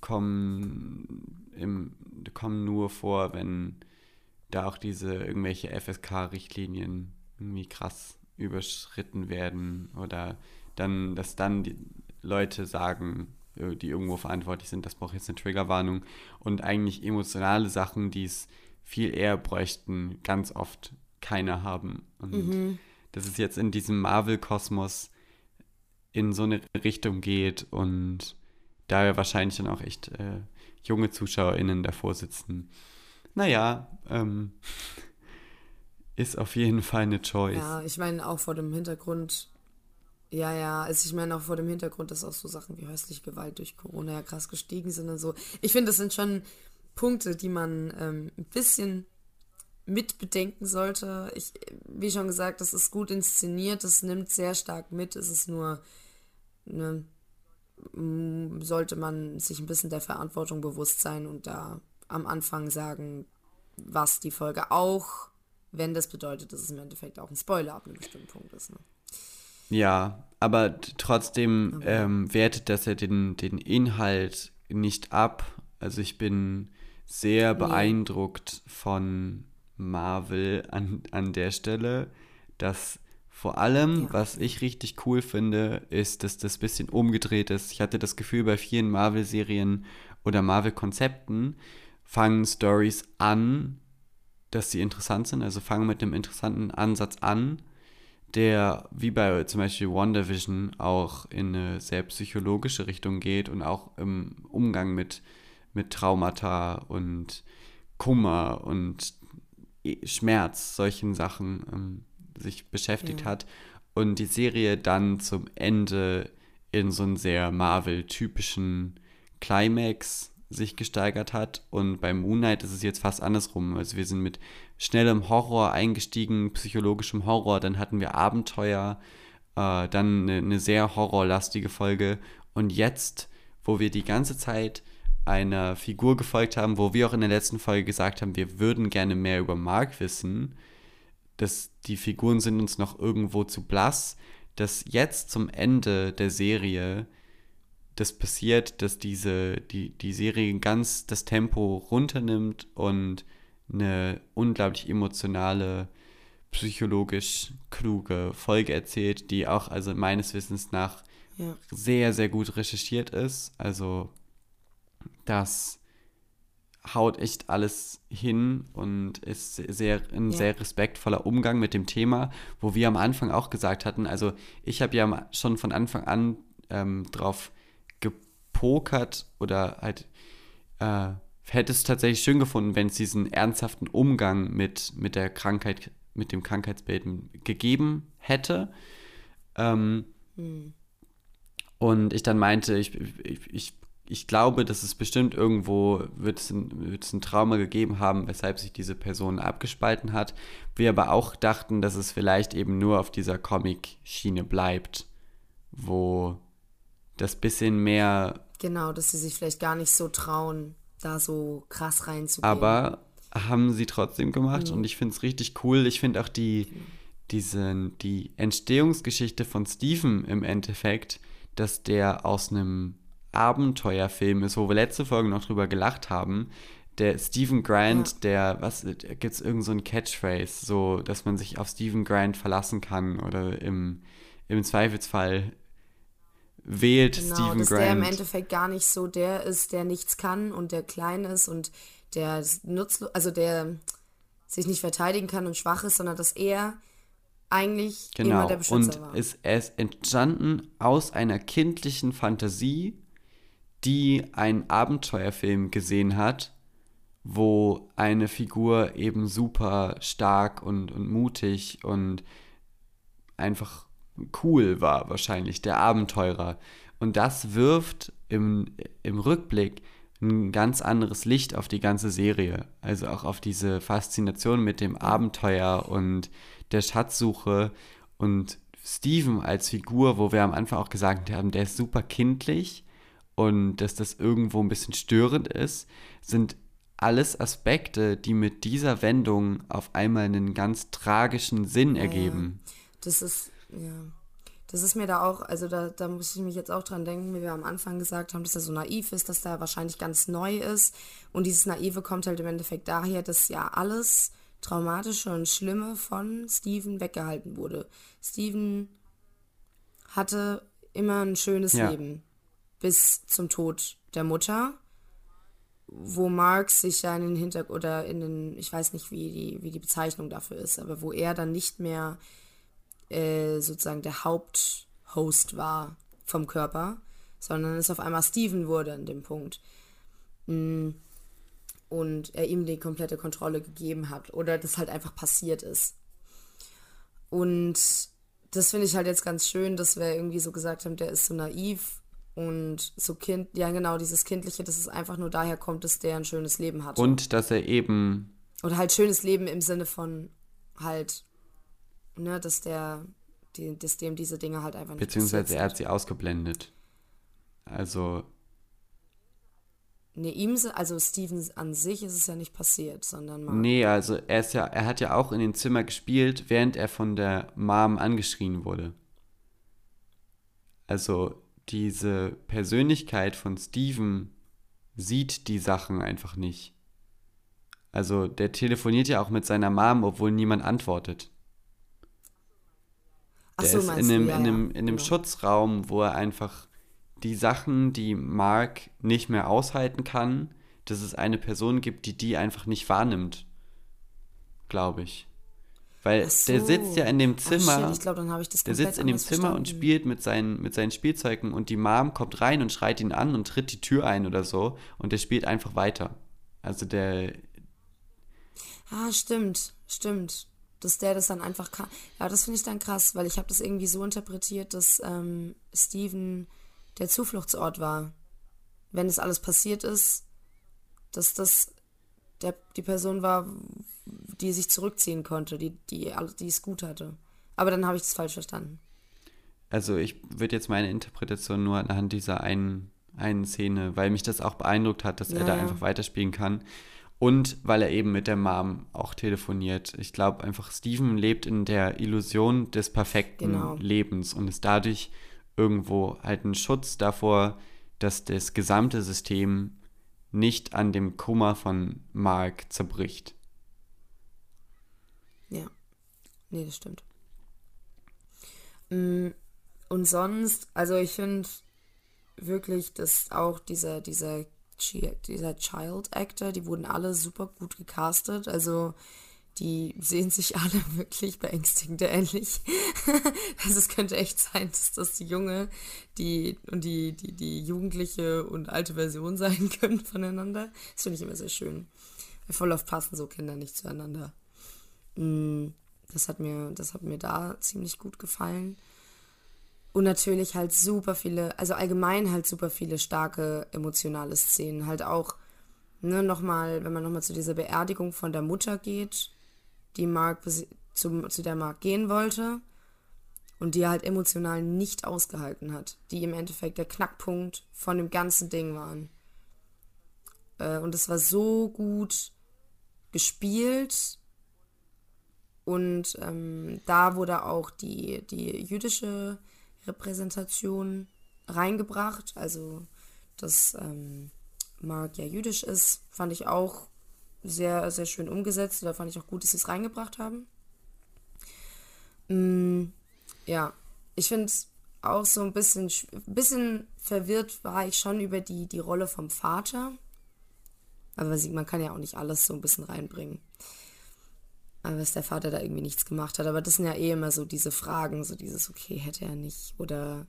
kommen, im, kommen nur vor, wenn da auch diese irgendwelche FSK-Richtlinien irgendwie krass überschritten werden oder dann, dass dann die Leute sagen, äh, die irgendwo verantwortlich sind, das braucht jetzt eine Triggerwarnung und eigentlich emotionale Sachen, die es viel eher bräuchten, ganz oft keine haben. Und mhm. dass es jetzt in diesem Marvel-Kosmos in so eine Richtung geht und da wahrscheinlich dann auch echt äh, junge ZuschauerInnen davor sitzen. Naja, ähm, ist auf jeden Fall eine Choice. Ja, ich meine auch vor dem Hintergrund, ja, ja, also ich meine auch vor dem Hintergrund, dass auch so Sachen wie häusliche Gewalt durch Corona ja krass gestiegen sind und so. Ich finde, das sind schon Punkte, die man ähm, ein bisschen mitbedenken sollte. Ich, wie schon gesagt, das ist gut inszeniert, das nimmt sehr stark mit. Es ist nur, ne, sollte man sich ein bisschen der Verantwortung bewusst sein und da am Anfang sagen, was die Folge auch wenn das bedeutet, dass es im Endeffekt auch ein Spoiler ab einem bestimmten Punkt ist. Ne? Ja, aber trotzdem okay. ähm, wertet das ja den, den Inhalt nicht ab. Also ich bin sehr beeindruckt von Marvel an, an der Stelle, dass vor allem, ja. was ich richtig cool finde, ist, dass das bisschen umgedreht ist. Ich hatte das Gefühl, bei vielen Marvel-Serien oder Marvel-Konzepten fangen Stories an dass sie interessant sind. Also fangen mit einem interessanten Ansatz an, der wie bei zum Beispiel WandaVision auch in eine sehr psychologische Richtung geht und auch im Umgang mit, mit Traumata und Kummer und Schmerz, solchen Sachen ähm, sich beschäftigt ja. hat. Und die Serie dann zum Ende in so einen sehr Marvel-typischen Climax sich gesteigert hat. Und beim Moonlight ist es jetzt fast andersrum. Also wir sind mit schnellem Horror eingestiegen, psychologischem Horror, dann hatten wir Abenteuer, äh, dann eine, eine sehr horrorlastige Folge. Und jetzt, wo wir die ganze Zeit einer Figur gefolgt haben, wo wir auch in der letzten Folge gesagt haben, wir würden gerne mehr über Mark wissen, dass die Figuren sind uns noch irgendwo zu blass, dass jetzt zum Ende der Serie das passiert, dass diese, die, die Serie ganz das Tempo runternimmt und eine unglaublich emotionale, psychologisch kluge Folge erzählt, die auch also meines Wissens nach ja. sehr, sehr gut recherchiert ist. Also das haut echt alles hin und ist sehr ein ja. sehr respektvoller Umgang mit dem Thema, wo wir am Anfang auch gesagt hatten, also ich habe ja schon von Anfang an ähm, drauf gepokert oder halt äh, hätte es tatsächlich schön gefunden, wenn es diesen ernsthaften Umgang mit, mit der Krankheit, mit dem Krankheitsbild gegeben hätte. Ähm, hm. Und ich dann meinte, ich, ich, ich, ich glaube, dass es bestimmt irgendwo wird es, ein, wird es ein Trauma gegeben haben, weshalb sich diese Person abgespalten hat. Wir aber auch dachten, dass es vielleicht eben nur auf dieser Comic-Schiene bleibt, wo das bisschen mehr. Genau, dass sie sich vielleicht gar nicht so trauen, da so krass reinzugehen. Aber haben sie trotzdem gemacht mhm. und ich finde es richtig cool. Ich finde auch die, diesen, die Entstehungsgeschichte von Steven im Endeffekt, dass der aus einem Abenteuerfilm ist, wo wir letzte Folge noch drüber gelacht haben. Der Stephen Grant, ja. der, was, gibt es irgend so ein Catchphrase, so, dass man sich auf Stephen Grant verlassen kann oder im, im Zweifelsfall wählt genau, Stephen dass Grant. der im Endeffekt gar nicht so der ist, der nichts kann und der klein ist und der nutzlos, also der sich nicht verteidigen kann und schwach ist, sondern dass er eigentlich genau. immer der Beschützer und war. Ist, er ist entstanden aus einer kindlichen Fantasie, die einen Abenteuerfilm gesehen hat, wo eine Figur eben super stark und, und mutig und einfach cool war, wahrscheinlich, der Abenteurer. Und das wirft im, im Rückblick ein ganz anderes Licht auf die ganze Serie. Also auch auf diese Faszination mit dem Abenteuer und der Schatzsuche und Steven als Figur, wo wir am Anfang auch gesagt haben, der ist super kindlich und dass das irgendwo ein bisschen störend ist, sind alles Aspekte, die mit dieser Wendung auf einmal einen ganz tragischen Sinn ergeben. Das ist, ja. Das ist mir da auch, also da, da muss ich mich jetzt auch dran denken, wie wir am Anfang gesagt haben, dass er so naiv ist, dass er wahrscheinlich ganz neu ist. Und dieses Naive kommt halt im Endeffekt daher, dass ja alles Traumatische und Schlimme von Steven weggehalten wurde. Steven hatte immer ein schönes ja. Leben bis zum Tod der Mutter, wo Marx sich ja in den Hintergrund oder in den, ich weiß nicht, wie die, wie die Bezeichnung dafür ist, aber wo er dann nicht mehr äh, sozusagen der Haupthost war vom Körper, sondern es auf einmal Steven wurde an dem Punkt. Mm. Und er ihm die komplette Kontrolle gegeben hat oder das halt einfach passiert ist. Und das finde ich halt jetzt ganz schön, dass wir irgendwie so gesagt haben, der ist so naiv und so Kind, ja genau, dieses Kindliche, dass es einfach nur daher kommt, dass der ein schönes Leben hat. Und dass er eben. Oder halt schönes Leben im Sinne von halt ne, dass der, die, dass dem diese Dinge halt einfach nicht Beziehungsweise er hat sie ausgeblendet. Also. Nee, ihm, also Steven an sich ist es ja nicht passiert, sondern Mark. Nee, also er ist ja, er hat ja auch in dem Zimmer gespielt, während er von der Mom angeschrien wurde. Also diese Persönlichkeit von Steven sieht die Sachen einfach nicht. Also der telefoniert ja auch mit seiner Mom, obwohl niemand antwortet. Der so, ist in einem, ja, in einem, in einem genau. Schutzraum, wo er einfach die Sachen, die Mark nicht mehr aushalten kann, dass es eine Person gibt, die die einfach nicht wahrnimmt. Glaube ich. Weil so. der sitzt ja in dem Zimmer. Ach, glaub, der sitzt in dem Zimmer verstanden. und spielt mit seinen, mit seinen Spielzeugen und die Mom kommt rein und schreit ihn an und tritt die Tür ein oder so und der spielt einfach weiter. Also der. Ah, stimmt, stimmt dass der das dann einfach kann. Ja, das finde ich dann krass, weil ich habe das irgendwie so interpretiert, dass ähm, Steven der Zufluchtsort war. Wenn es alles passiert ist, dass das der, die Person war, die sich zurückziehen konnte, die, die, die es gut hatte. Aber dann habe ich das falsch verstanden. Also ich würde jetzt meine Interpretation nur anhand dieser einen, einen Szene, weil mich das auch beeindruckt hat, dass ja, er da einfach weiterspielen kann. Und weil er eben mit der Mom auch telefoniert. Ich glaube einfach, Steven lebt in der Illusion des perfekten genau. Lebens und ist dadurch irgendwo halt ein Schutz davor, dass das gesamte System nicht an dem Kummer von Mark zerbricht. Ja, nee, das stimmt. Mm, und sonst, also ich finde wirklich, dass auch dieser, dieser dieser Child Actor, die wurden alle super gut gecastet. Also die sehen sich alle wirklich beängstigend ähnlich. also es könnte echt sein, dass das die junge die, und die, die, die jugendliche und alte Version sein können voneinander. Das finde ich immer sehr schön. Voll oft passen so Kinder nicht zueinander. Mm, das hat mir, das hat mir da ziemlich gut gefallen. Und natürlich halt super viele, also allgemein halt super viele starke emotionale Szenen. Halt auch, ne, nochmal, wenn man nochmal zu dieser Beerdigung von der Mutter geht, die Mark zu, zu der Mark gehen wollte und die halt emotional nicht ausgehalten hat. Die im Endeffekt der Knackpunkt von dem ganzen Ding waren. Äh, und es war so gut gespielt Und ähm, da wurde auch die, die jüdische Repräsentation reingebracht. Also, dass ähm, Mark ja jüdisch ist, fand ich auch sehr, sehr schön umgesetzt. Da fand ich auch gut, dass sie es reingebracht haben. Mm, ja, ich finde auch so ein bisschen, bisschen verwirrt war ich schon über die, die Rolle vom Vater. Aber man kann ja auch nicht alles so ein bisschen reinbringen. Aber dass der Vater da irgendwie nichts gemacht hat. Aber das sind ja eh immer so diese Fragen, so dieses, okay, hätte er nicht. Oder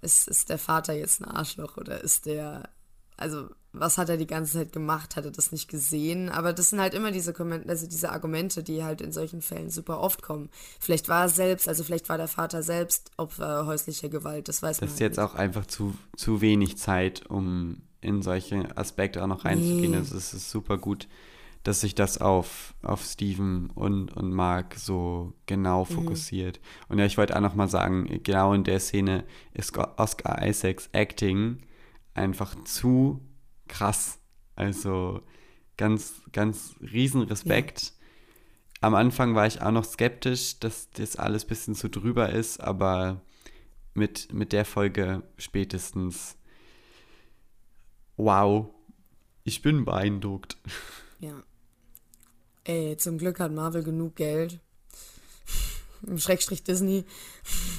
ist, ist der Vater jetzt ein Arschloch oder ist der also was hat er die ganze Zeit gemacht? Hat er das nicht gesehen? Aber das sind halt immer diese, also diese Argumente, die halt in solchen Fällen super oft kommen. Vielleicht war er selbst, also vielleicht war der Vater selbst Opfer häuslicher Gewalt, das weiß das man. Das ist jetzt nicht. auch einfach zu, zu wenig Zeit, um in solche Aspekte auch noch reinzugehen. Nee. Also es ist super gut, dass sich das auf, auf Steven und, und Mark so genau mhm. fokussiert. Mhm. Und ja, ich wollte auch noch mal sagen, genau in der Szene ist Oscar Isaacs Acting einfach zu krass. Also ganz, ganz riesen Respekt. Ja. Am Anfang war ich auch noch skeptisch, dass das alles ein bisschen zu drüber ist, aber mit, mit der Folge spätestens, wow, ich bin beeindruckt. Ja. Ey, zum Glück hat Marvel genug Geld, Schrägstrich Disney,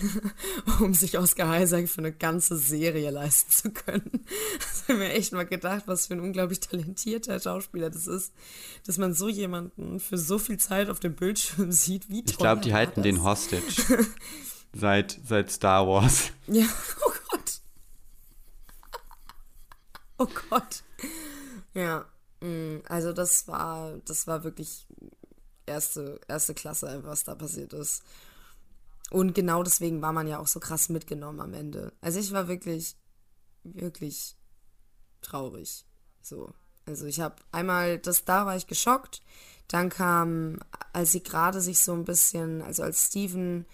um sich Oscar Isaac für eine ganze Serie leisten zu können. Das habe mir echt mal gedacht, was für ein unglaublich talentierter Schauspieler das ist, dass man so jemanden für so viel Zeit auf dem Bildschirm sieht, wie toll Ich glaube, die halten das. den Hostage. seit, seit Star Wars. Ja, oh Gott. Oh Gott. Ja, also das war, das war wirklich erste, erste Klasse, was da passiert ist. Und genau deswegen war man ja auch so krass mitgenommen am Ende. Also ich war wirklich, wirklich traurig. So. Also ich habe einmal, das da war ich geschockt. Dann kam, als sie gerade sich so ein bisschen, also als Steven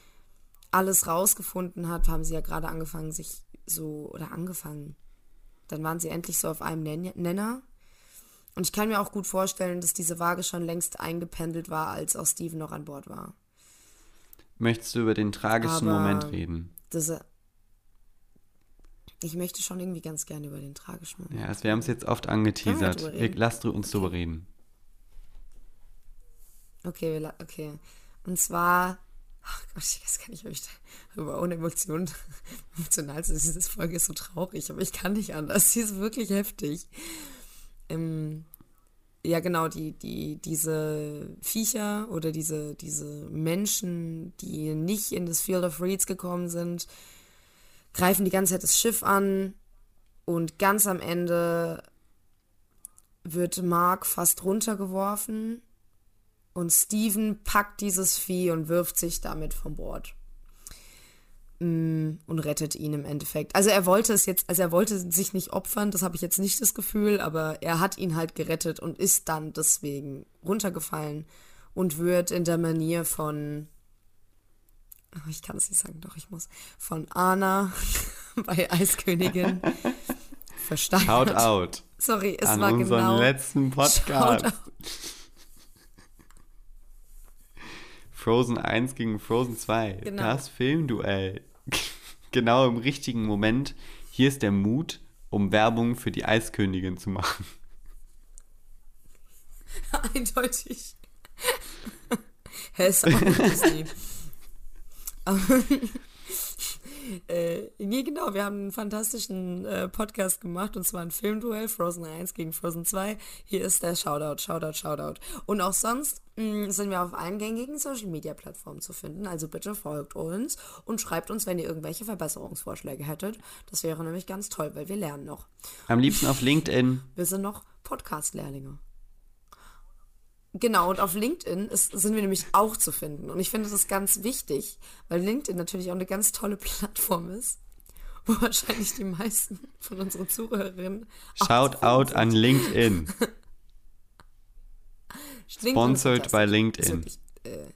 alles rausgefunden hat, haben sie ja gerade angefangen, sich so, oder angefangen. Dann waren sie endlich so auf einem Nenner. Und ich kann mir auch gut vorstellen, dass diese Waage schon längst eingependelt war, als auch Steven noch an Bord war. Möchtest du über den tragischen Aber Moment reden? Diese, ich möchte schon irgendwie ganz gerne über den tragischen Moment. Ja, also wir haben es jetzt oft angeteasert. Lass uns okay. drüber reden. Okay, okay. Und zwar, ach Gott, ich weiß gar nicht, ob ich darüber ohne Emotionen emotional sind. Diese Folge ist so traurig, aber ich kann nicht anders. Sie ist wirklich heftig ähm, ja genau, die, die, diese Viecher oder diese, diese Menschen, die nicht in das Field of Reeds gekommen sind, greifen die ganze Zeit das Schiff an und ganz am Ende wird Mark fast runtergeworfen und Steven packt dieses Vieh und wirft sich damit vom Bord. Mm, und rettet ihn im Endeffekt. Also er wollte es jetzt, also er wollte sich nicht opfern, das habe ich jetzt nicht das Gefühl, aber er hat ihn halt gerettet und ist dann deswegen runtergefallen und wird in der Manier von, oh, ich kann es nicht sagen, doch ich muss, von Anna bei Eiskönigin verstanden. Shout out. Sorry, es An war genau. letzten Podcast. Frozen 1 gegen Frozen 2. Genau. Das Filmduell. genau im richtigen Moment. Hier ist der Mut, um Werbung für die Eiskönigin zu machen. Eindeutig. Hä, ist auch Disney. Äh, nee, genau, wir haben einen fantastischen äh, Podcast gemacht und zwar ein Filmduell, Frozen 1 gegen Frozen 2. Hier ist der Shoutout, Shoutout, Shoutout. Und auch sonst mh, mm, sind wir auf allen gängigen Social Media Plattformen zu finden, also bitte folgt uns und schreibt uns, wenn ihr irgendwelche Verbesserungsvorschläge hättet. Das wäre nämlich ganz toll, weil wir lernen noch. Am liebsten auf LinkedIn. Wir sind noch Podcast-Lehrlinge. Genau, und auf LinkedIn ist, sind wir nämlich auch zu finden. Und ich finde das ganz wichtig, weil LinkedIn natürlich auch eine ganz tolle Plattform ist, wo wahrscheinlich die meisten von unseren Zuhörerinnen. Shout out sind. an LinkedIn. Sponsored by LinkedIn. Wirklich, äh,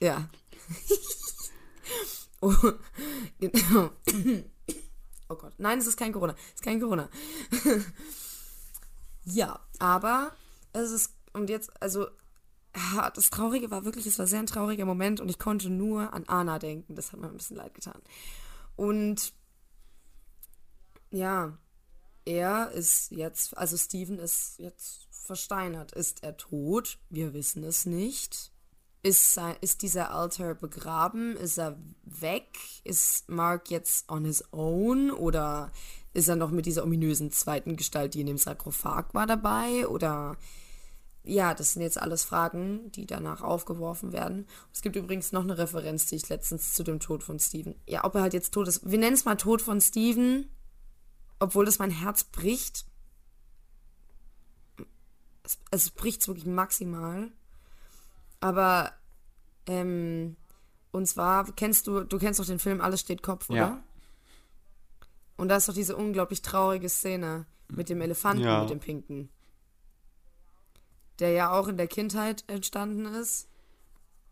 ja. oh, genau. oh Gott. Nein, es ist kein Corona. Es ist kein Corona. ja, aber es ist und jetzt, also das Traurige war wirklich, es war sehr ein trauriger Moment und ich konnte nur an Anna denken. Das hat mir ein bisschen leid getan. Und ja, er ist jetzt, also Steven ist jetzt versteinert. Ist er tot? Wir wissen es nicht. Ist, sein, ist dieser Alter begraben? Ist er weg? Ist Mark jetzt on his own? Oder ist er noch mit dieser ominösen zweiten Gestalt, die in dem Sarkophag war, dabei? Oder ja, das sind jetzt alles Fragen, die danach aufgeworfen werden. Es gibt übrigens noch eine Referenz, die ich letztens zu dem Tod von Steven. Ja, ob er halt jetzt tot ist. Wir nennen es mal Tod von Steven, obwohl das mein Herz bricht. Es, es bricht wirklich maximal. Aber, ähm, und zwar, kennst du, du kennst doch den Film Alles steht Kopf, oder? Ja. Und da ist doch diese unglaublich traurige Szene mit dem Elefanten, Ja. mit dem Pinken. Der ja auch in der Kindheit entstanden ist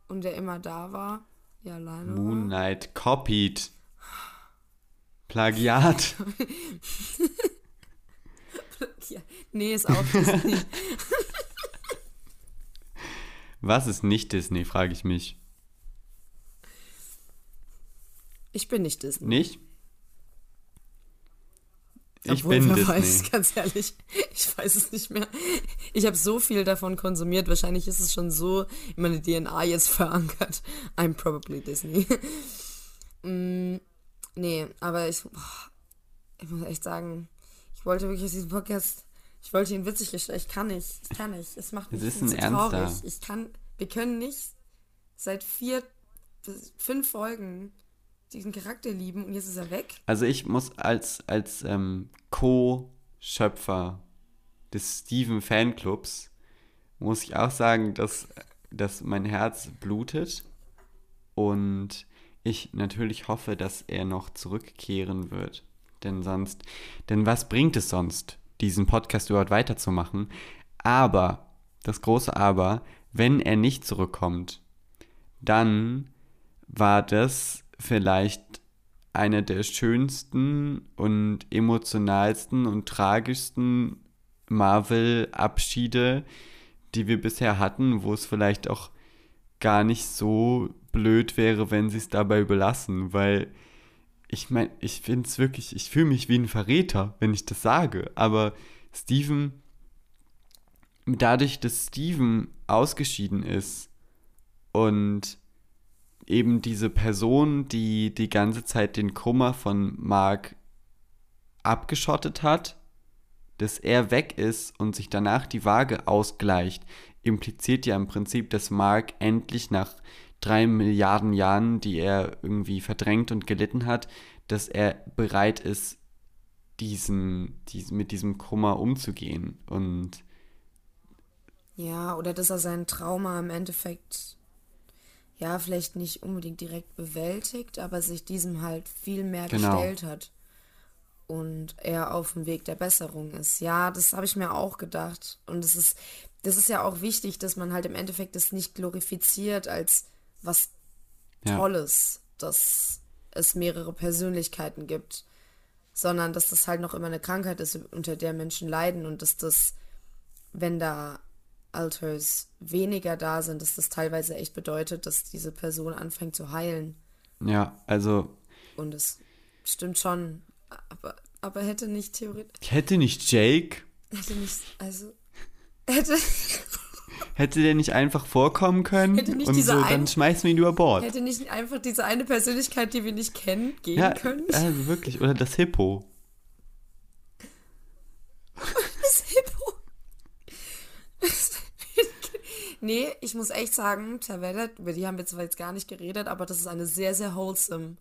und der immer da war. Ja, alleine. war. Moonlight copied. Plagiat. Ja. Nee, ist auch Disney. Was ist nicht Disney, frage ich mich. Ich bin nicht Disney. Nicht? Ich Obwohl, bin wer Disney. weiß, ganz ehrlich. Ich weiß es nicht mehr. Ich habe so viel davon konsumiert. Wahrscheinlich ist es schon so in meine DNA jetzt verankert. I'm probably Disney. mm, nee, aber ich, boah, ich muss echt sagen, ich wollte wirklich diesen Podcast, ich wollte ihn witzig gestalten. Ich kann nicht, ich kann nicht. Es macht mich Ernster. traurig. Ich kann, wir können nicht seit vier, fünf Folgen diesen Charakter lieben und jetzt ist er weg. Also ich muss als, als ähm, Co-Schöpfer des Steven Fanclubs, muss ich auch sagen, dass, dass mein Herz blutet und ich natürlich hoffe, dass er noch zurückkehren wird. Denn sonst, denn was bringt es sonst, diesen Podcast überhaupt weiterzumachen? Aber, das große Aber, wenn er nicht zurückkommt, dann war das vielleicht einer der schönsten und emotionalsten und tragischsten Marvel-Abschiede, die wir bisher hatten, wo es vielleicht auch gar nicht so blöd wäre, wenn sie es dabei belassen, weil ich meine, ich finde es wirklich, ich fühle mich wie ein Verräter, wenn ich das sage, aber Steven, dadurch, dass Steven ausgeschieden ist und eben diese Person, die die ganze Zeit den Kummer von Mark abgeschottet hat, dass er weg ist und sich danach die Waage ausgleicht, impliziert ja im Prinzip, dass Mark endlich nach drei Milliarden Jahren, die er irgendwie verdrängt und gelitten hat, dass er bereit ist, diesen, diesen, mit diesem Kummer umzugehen. Und Ja, oder dass er sein Trauma im Endeffekt, ja, vielleicht nicht unbedingt direkt bewältigt, aber sich diesem halt viel mehr Genau. gestellt hat. Und er auf dem Weg der Besserung ist. Ja, das habe ich mir auch gedacht. Und es ist, das ist ja auch wichtig, dass man halt im Endeffekt das nicht glorifiziert als was ja, Tolles, dass es mehrere Persönlichkeiten gibt, sondern dass das halt noch immer eine Krankheit ist, unter der Menschen leiden und dass das, wenn da Alters weniger da sind, dass das teilweise echt bedeutet, dass diese Person anfängt zu heilen. ja, also Und es stimmt schon, aber, aber hätte nicht theoretisch, hätte nicht Jake, hätte nicht, also, hätte, hätte der nicht einfach vorkommen können Hätte nicht und so, dann schmeißen wir ihn über Bord. hätte nicht einfach diese eine Persönlichkeit, die wir nicht kennen, gehen Ja, können. also wirklich, oder das Hippo. Das Hippo. Nee, ich muss echt sagen, Tavedet, über die haben wir zwar jetzt gar nicht geredet, aber das ist eine sehr, sehr wholesome.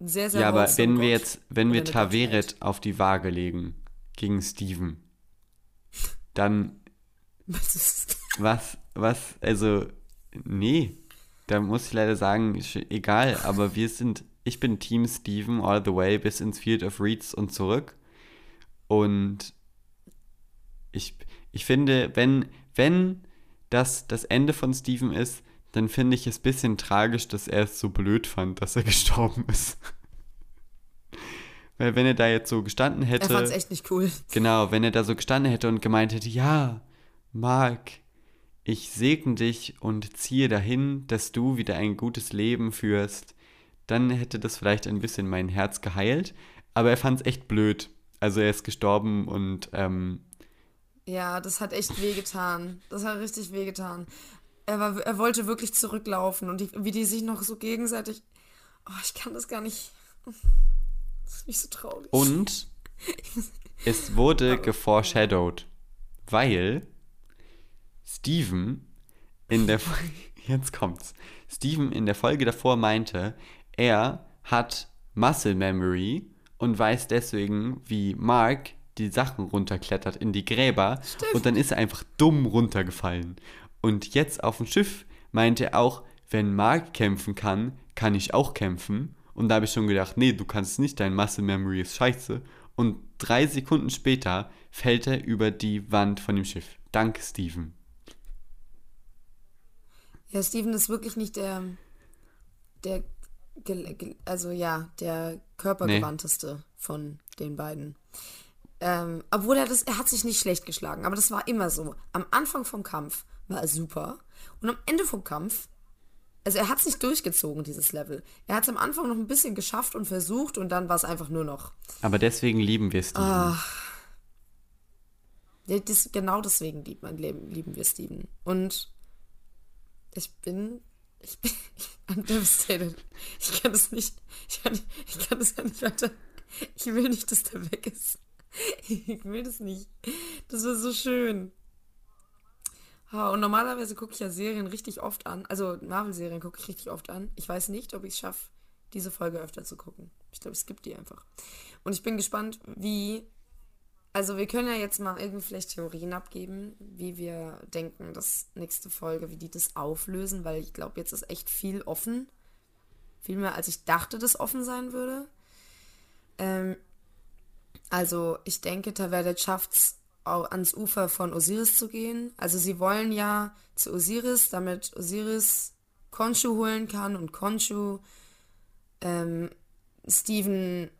Sehr, sehr Ja, aber wholesome wenn wir Gott- jetzt, wenn wir Taveret auf die Waage legen gegen Steven, dann Was ist- was, was, also, nee, da muss ich leider sagen, egal, aber wir sind, ich bin Team Steven all the way bis ins Field of Reeds und zurück. Und ich, ich finde, wenn, wenn das das Ende von Steven ist, dann finde ich es ein bisschen tragisch, dass er es so blöd fand, dass er gestorben ist. Weil wenn er da jetzt so gestanden Er hätte. fand's echt nicht cool. Genau, wenn er da so gestanden hätte und gemeint hätte, ja, Mark, ich segne dich und ziehe dahin, dass du wieder ein gutes Leben führst, dann hätte das vielleicht ein bisschen mein Herz geheilt. Aber er fand es echt blöd. Also er ist gestorben und ähm, Ja, das hat echt wehgetan. Das hat richtig wehgetan. Er, war, er wollte wirklich zurücklaufen und die, wie die sich noch so gegenseitig. Oh, ich kann das gar nicht. Das ist mich so traurig. Und es wurde geforeshadowed, weil Steven in der jetzt kommt's, Steven in der Folge davor meinte, er hat Muscle Memory und weiß deswegen, wie Mark die Sachen runterklettert in die Gräber und dann ist er einfach dumm runtergefallen. Und jetzt auf dem Schiff meinte er auch, wenn Mark kämpfen kann, kann ich auch kämpfen. Und da habe ich schon gedacht, nee, du kannst nicht, dein Muscle Memory ist scheiße. Und drei Sekunden später fällt er über die Wand von dem Schiff. Danke, Steven. Ja, Steven ist wirklich nicht der, der, also ja, der körpergewandteste von den beiden. Ähm, obwohl er das, er hat sich nicht schlecht geschlagen, aber das war immer so. Am Anfang vom Kampf war er super und am Ende vom Kampf, also er hat sich durchgezogen, dieses Level. Er hat es am Anfang noch ein bisschen geschafft und versucht und dann war es einfach nur noch. Aber deswegen lieben wir Steven. Ja, das, genau deswegen liebt man, lieben, wir Steven. Und ich bin, ich bin, bin devastated. Ich kann das nicht, ich kann, ich kann das ja nicht weiter. Ich will nicht, dass der weg ist. Ich will das nicht. Das war so schön. Und normalerweise gucke ich ja Serien richtig oft an. Also Marvel-Serien gucke ich richtig oft an. Ich weiß nicht, ob ich es schaffe, diese Folge öfter zu gucken. Ich glaube, es gibt die einfach. Und ich bin gespannt, wie also wir können ja jetzt mal irgendwie vielleicht Theorien abgeben, wie wir denken, dass nächste Folge, wie die das auflösen, weil ich glaube, jetzt ist echt viel offen. Viel mehr, als ich dachte, dass offen sein würde. Ähm, also ich denke, Taverdet schafft es ans Ufer von Osiris zu gehen. Also sie wollen ja zu Osiris, damit Osiris Konshu holen kann und Konshu ähm, Steven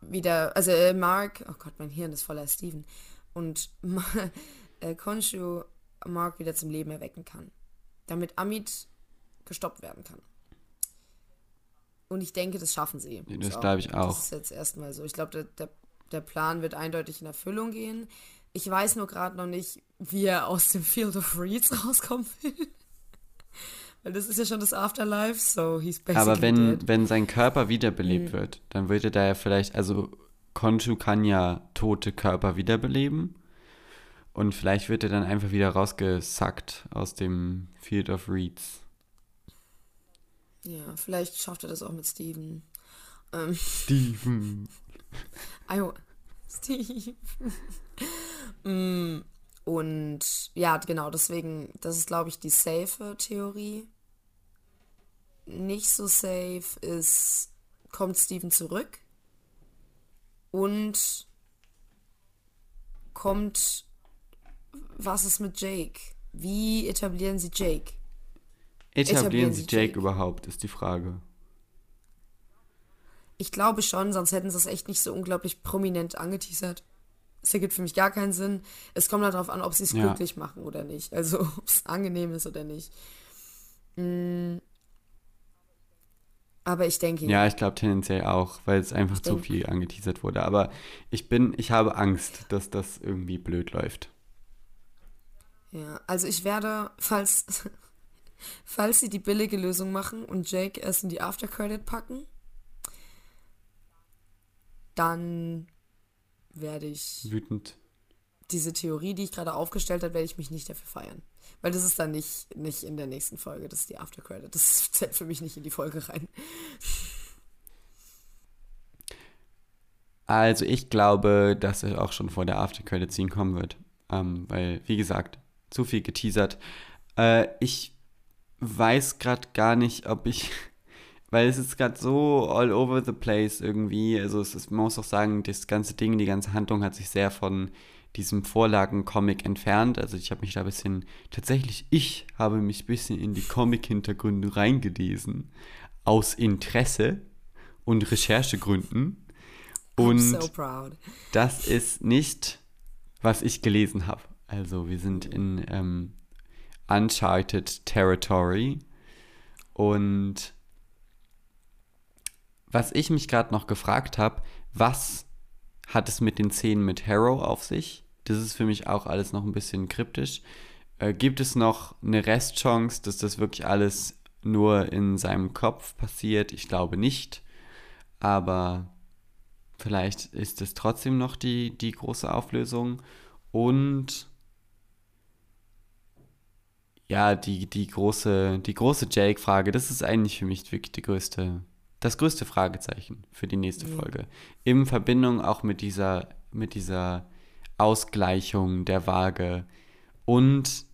wieder, also äh, Mark, oh Gott, mein Hirn ist voller Steven, und äh, Konshu Mark wieder zum Leben erwecken kann, damit Amit gestoppt werden kann. Und ich denke, das schaffen sie. Das So, glaube ich auch. Das ist jetzt erstmal so. Ich glaube, der, der, der Plan wird eindeutig in Erfüllung gehen. Ich weiß nur gerade noch nicht, wie er aus dem Field of Reeds rauskommen will. Weil das ist ja schon das Afterlife, so he's basically Aber wenn, dead. Mhm. wenn sein Körper wiederbelebt wird, dann würde da ja vielleicht, also Konshu kann ja tote Körper wiederbeleben. Und vielleicht wird er dann einfach wieder rausgesackt aus dem Field of Reeds. Ja, vielleicht schafft er das auch mit Steven. Ähm, Steven. Io Steve. Mm, Und ja, genau, deswegen, das ist, glaube ich, die safe Theorie. Nicht so safe ist, kommt Steven zurück und kommt, was ist mit Jake? Wie etablieren sie Jake? Etablieren Etablieren sie sie Jake Jake. überhaupt, ist die Frage. Ich glaube schon, sonst hätten sie es echt nicht so unglaublich prominent angeteasert. Es ergibt für mich gar keinen Sinn. Es kommt halt darauf an, ob sie es Ja. glücklich machen oder nicht. Also, ob es angenehm ist oder nicht. Mm. Aber ich denke, Ja, ich glaube tendenziell auch, weil es einfach zu denk- viel angeteasert wurde. Aber ich bin, ich habe Angst, dass das irgendwie blöd läuft. Ja, also ich werde, falls, falls sie die billige Lösung machen und Jake erst in die Aftercredit packen, dann werde ich Wütend. diese Theorie, die ich gerade aufgestellt habe, werde ich mich nicht dafür feiern. Weil das ist dann nicht, nicht in der nächsten Folge, das ist die Aftercredit. Das zählt für mich nicht in die Folge rein. Also ich glaube, dass es auch schon vor der After-Credit-Scene kommen wird. Ähm, weil, wie gesagt, zu viel geteasert. Äh, ich weiß gerade gar nicht, ob ich... Weil es ist gerade so all over the place irgendwie. Also es ist, man muss auch sagen, das ganze Ding, die ganze Handlung hat sich sehr von diesem Vorlagen-Comic entfernt. Also ich habe mich da ein bisschen... Tatsächlich, ich habe mich ein bisschen in die Comic-Hintergründe reingelesen. Aus Interesse und Recherchegründen. Und I'm so proud. das ist nicht, was ich gelesen habe. Also wir sind in ähm, Uncharted Territory. Und was ich mich gerade noch gefragt habe, was hat es mit den Szenen mit Harrow auf sich? Das ist für mich auch alles noch ein bisschen kryptisch. Äh, gibt es noch eine Restchance, dass das wirklich alles nur in seinem Kopf passiert? Ich glaube nicht. Aber vielleicht ist es trotzdem noch die, die große Auflösung. Und ja, die, die große, die große Jake-Frage, das ist eigentlich für mich wirklich die größte, das größte Fragezeichen für die nächste mhm. Folge. In Verbindung auch mit dieser, mit dieser Ausgleichung der Waage und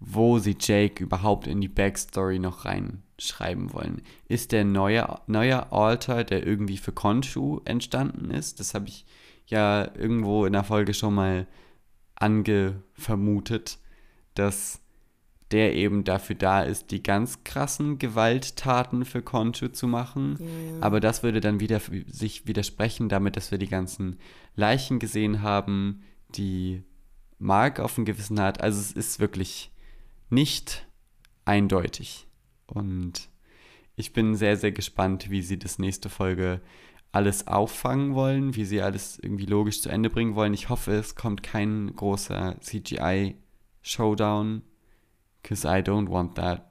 wo sie Jake überhaupt in die Backstory noch reinschreiben wollen. Ist der neue, neue Alter, der irgendwie für Konshu entstanden ist? Das habe ich ja irgendwo in der Folge schon mal angevermutet, dass der eben dafür da ist, die ganz krassen Gewalttaten für Konshu zu machen. Ja. Aber das würde dann wieder sich widersprechen damit, dass wir die ganzen Leichen gesehen haben, die Mark auf dem Gewissen hat. Also es ist wirklich nicht eindeutig. Und ich bin sehr, sehr gespannt, wie sie das nächste Folge alles auffangen wollen, wie sie alles irgendwie logisch zu Ende bringen wollen. Ich hoffe, es kommt kein großer CGI-Showdown, because I don't want that.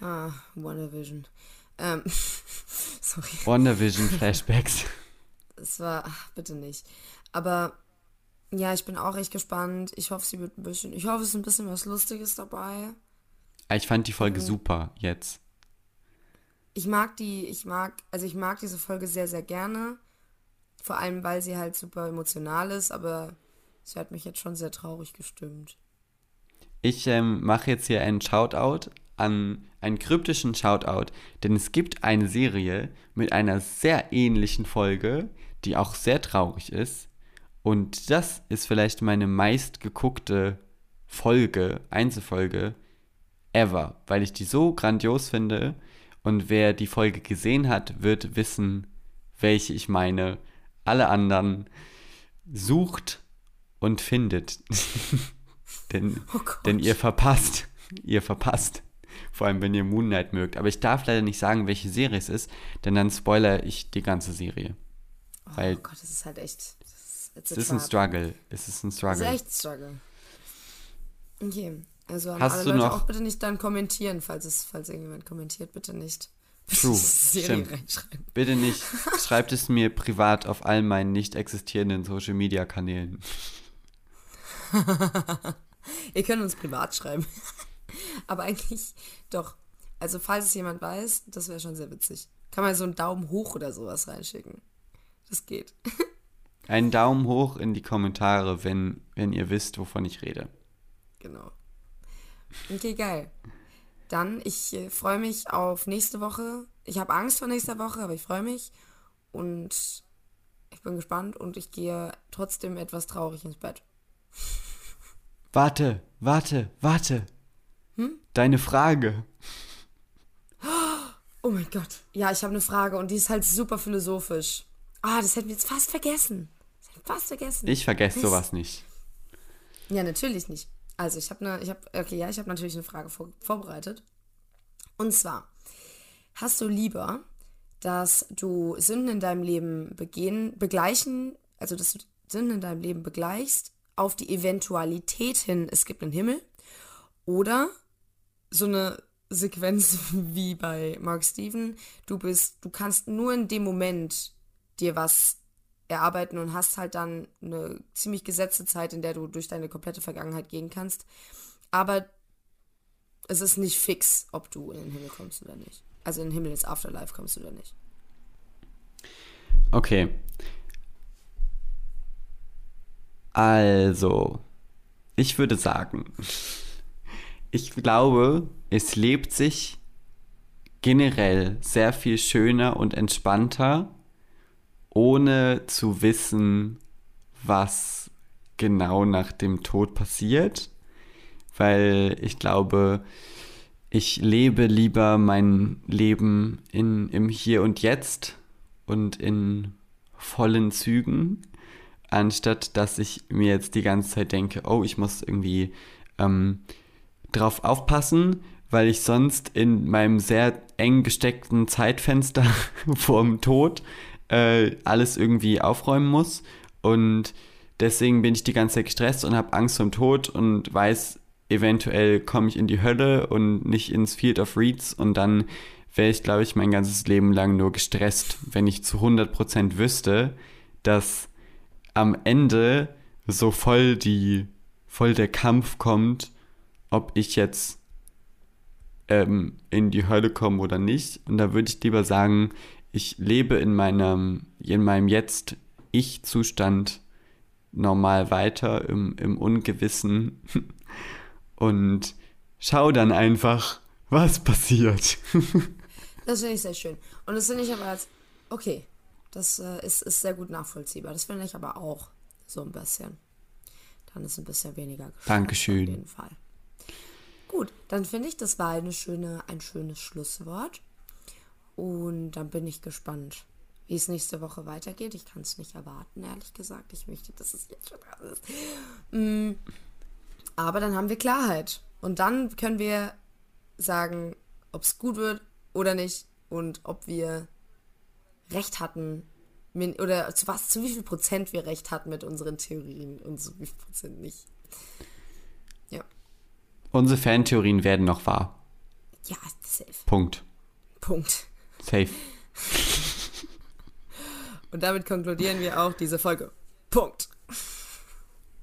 Ah, WandaVision. Ähm, sorry. WandaVision Flashbacks. Es war, ach, bitte nicht. Aber ja, ich bin auch echt gespannt. Ich hoffe, sie wird ein bisschen, ich hoffe, es ist ein bisschen was Lustiges dabei. Ah, ich fand die Folge mhm. super jetzt. Ich mag die, ich mag, also ich mag diese Folge sehr, sehr gerne. Vor allem, weil sie halt super emotional ist, aber sie hat mich jetzt schon sehr traurig gestimmt. Ich ähm, mache jetzt hier einen Shoutout an einen kryptischen Shoutout, denn es gibt eine Serie mit einer sehr ähnlichen Folge, die auch sehr traurig ist. Und das ist vielleicht meine meistgeguckte Folge, Einzelfolge ever, weil ich die so grandios finde. Und wer die Folge gesehen hat, wird wissen, welche ich meine. Alle anderen sucht und findet. denn, oh denn ihr verpasst. Ihr verpasst. Vor allem, wenn ihr Moon Knight mögt. Aber ich darf leider nicht sagen, welche Serie es ist, denn dann spoilere ich die ganze Serie. Oh Weil Gott, das ist halt echt es ist ein Struggle. Es ist ein Struggle. Es ist echt Struggle. Okay. Also an Hast alle Leute noch auch bitte nicht dann kommentieren, falls es, falls irgendjemand kommentiert, bitte nicht. True. Stimmt. Bitte nicht. Schreibt es mir privat auf all meinen nicht existierenden Social Media Kanälen. Ihr könnt uns privat schreiben. Aber eigentlich doch. Also falls es jemand weiß, das wäre schon sehr witzig. Kann man so einen Daumen hoch oder sowas reinschicken. Das geht. Einen Daumen hoch in die Kommentare, wenn, wenn ihr wisst, wovon ich rede. Genau. Okay, geil. Dann, ich äh, freue mich auf nächste Woche. Ich habe Angst vor nächster Woche, aber ich freue mich. Und ich bin gespannt und ich gehe trotzdem etwas traurig ins Bett. Warte, warte, warte. Hm? Deine Frage. Oh mein Gott. Ja, ich habe eine Frage und die ist halt super philosophisch. Ah, das hätten wir jetzt fast vergessen. Das hätten wir fast vergessen. Ich vergesse sowas nicht. Ja, natürlich nicht. Also, ich habe eine, ich habe, okay, ja, ich habe natürlich eine Frage vor, vorbereitet. Und zwar, hast du lieber, dass du Sünden in deinem Leben begehen, begleichen, also dass du Sünden in deinem Leben begleichst, auf die Eventualität hin, es gibt einen Himmel, oder so eine Sequenz wie bei Mark Steven, du bist, du kannst nur in dem Moment dir was erarbeiten und hast halt dann eine ziemlich gesetzte Zeit, in der du durch deine komplette Vergangenheit gehen kannst. Aber es ist nicht fix, ob du in den Himmel kommst oder nicht. Also in den Himmel ins Afterlife kommst oder nicht. Okay. Also, ich würde sagen, ich glaube, es lebt sich generell sehr viel schöner und entspannter, ohne zu wissen, was genau nach dem Tod passiert, weil ich glaube, ich lebe lieber mein Leben in, im Hier und Jetzt und in vollen Zügen, anstatt dass ich mir jetzt die ganze Zeit denke, oh, ich muss irgendwie ähm, drauf aufpassen, weil ich sonst in meinem sehr eng gesteckten Zeitfenster vorm Tod äh, alles irgendwie aufräumen muss. Und deswegen bin ich die ganze Zeit gestresst und habe Angst vor dem Tod und weiß, eventuell komme ich in die Hölle und nicht ins Field of Reeds und dann wäre ich, glaube ich, mein ganzes Leben lang nur gestresst, wenn ich zu 100% wüsste, dass am Ende so voll die, voll der Kampf kommt, ob ich jetzt ähm, in die Hölle komme oder nicht. Und da würde ich lieber sagen, ich lebe in meinem, in meinem jetzt Ich-Zustand normal weiter im, im Ungewissen und schau dann einfach, was passiert. Das finde ich sehr schön. Und das finde ich aber als, okay, das äh, ist, ist sehr gut nachvollziehbar. Das finde ich aber auch so ein bisschen. Dann ist ein bisschen weniger Dankeschön. Auf jeden Fall. Gut, dann finde ich, das war eine schöne, ein schönes Schlusswort. Und dann bin ich gespannt, wie es nächste Woche weitergeht. Ich kann es nicht erwarten, ehrlich gesagt. Ich möchte, dass es jetzt schon dran ist. Mm, aber dann haben wir Klarheit. Und dann können wir sagen, ob es gut wird oder nicht und ob wir recht hatten oder zu was, zu wie viel Prozent wir recht hatten mit unseren Theorien und zu wie viel Prozent nicht. Ja. Unsere Fantheorien werden noch wahr. Ja, safe. Punkt. Punkt. Safe. Und damit konkludieren wir auch diese Folge. Punkt.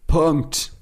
Punkt.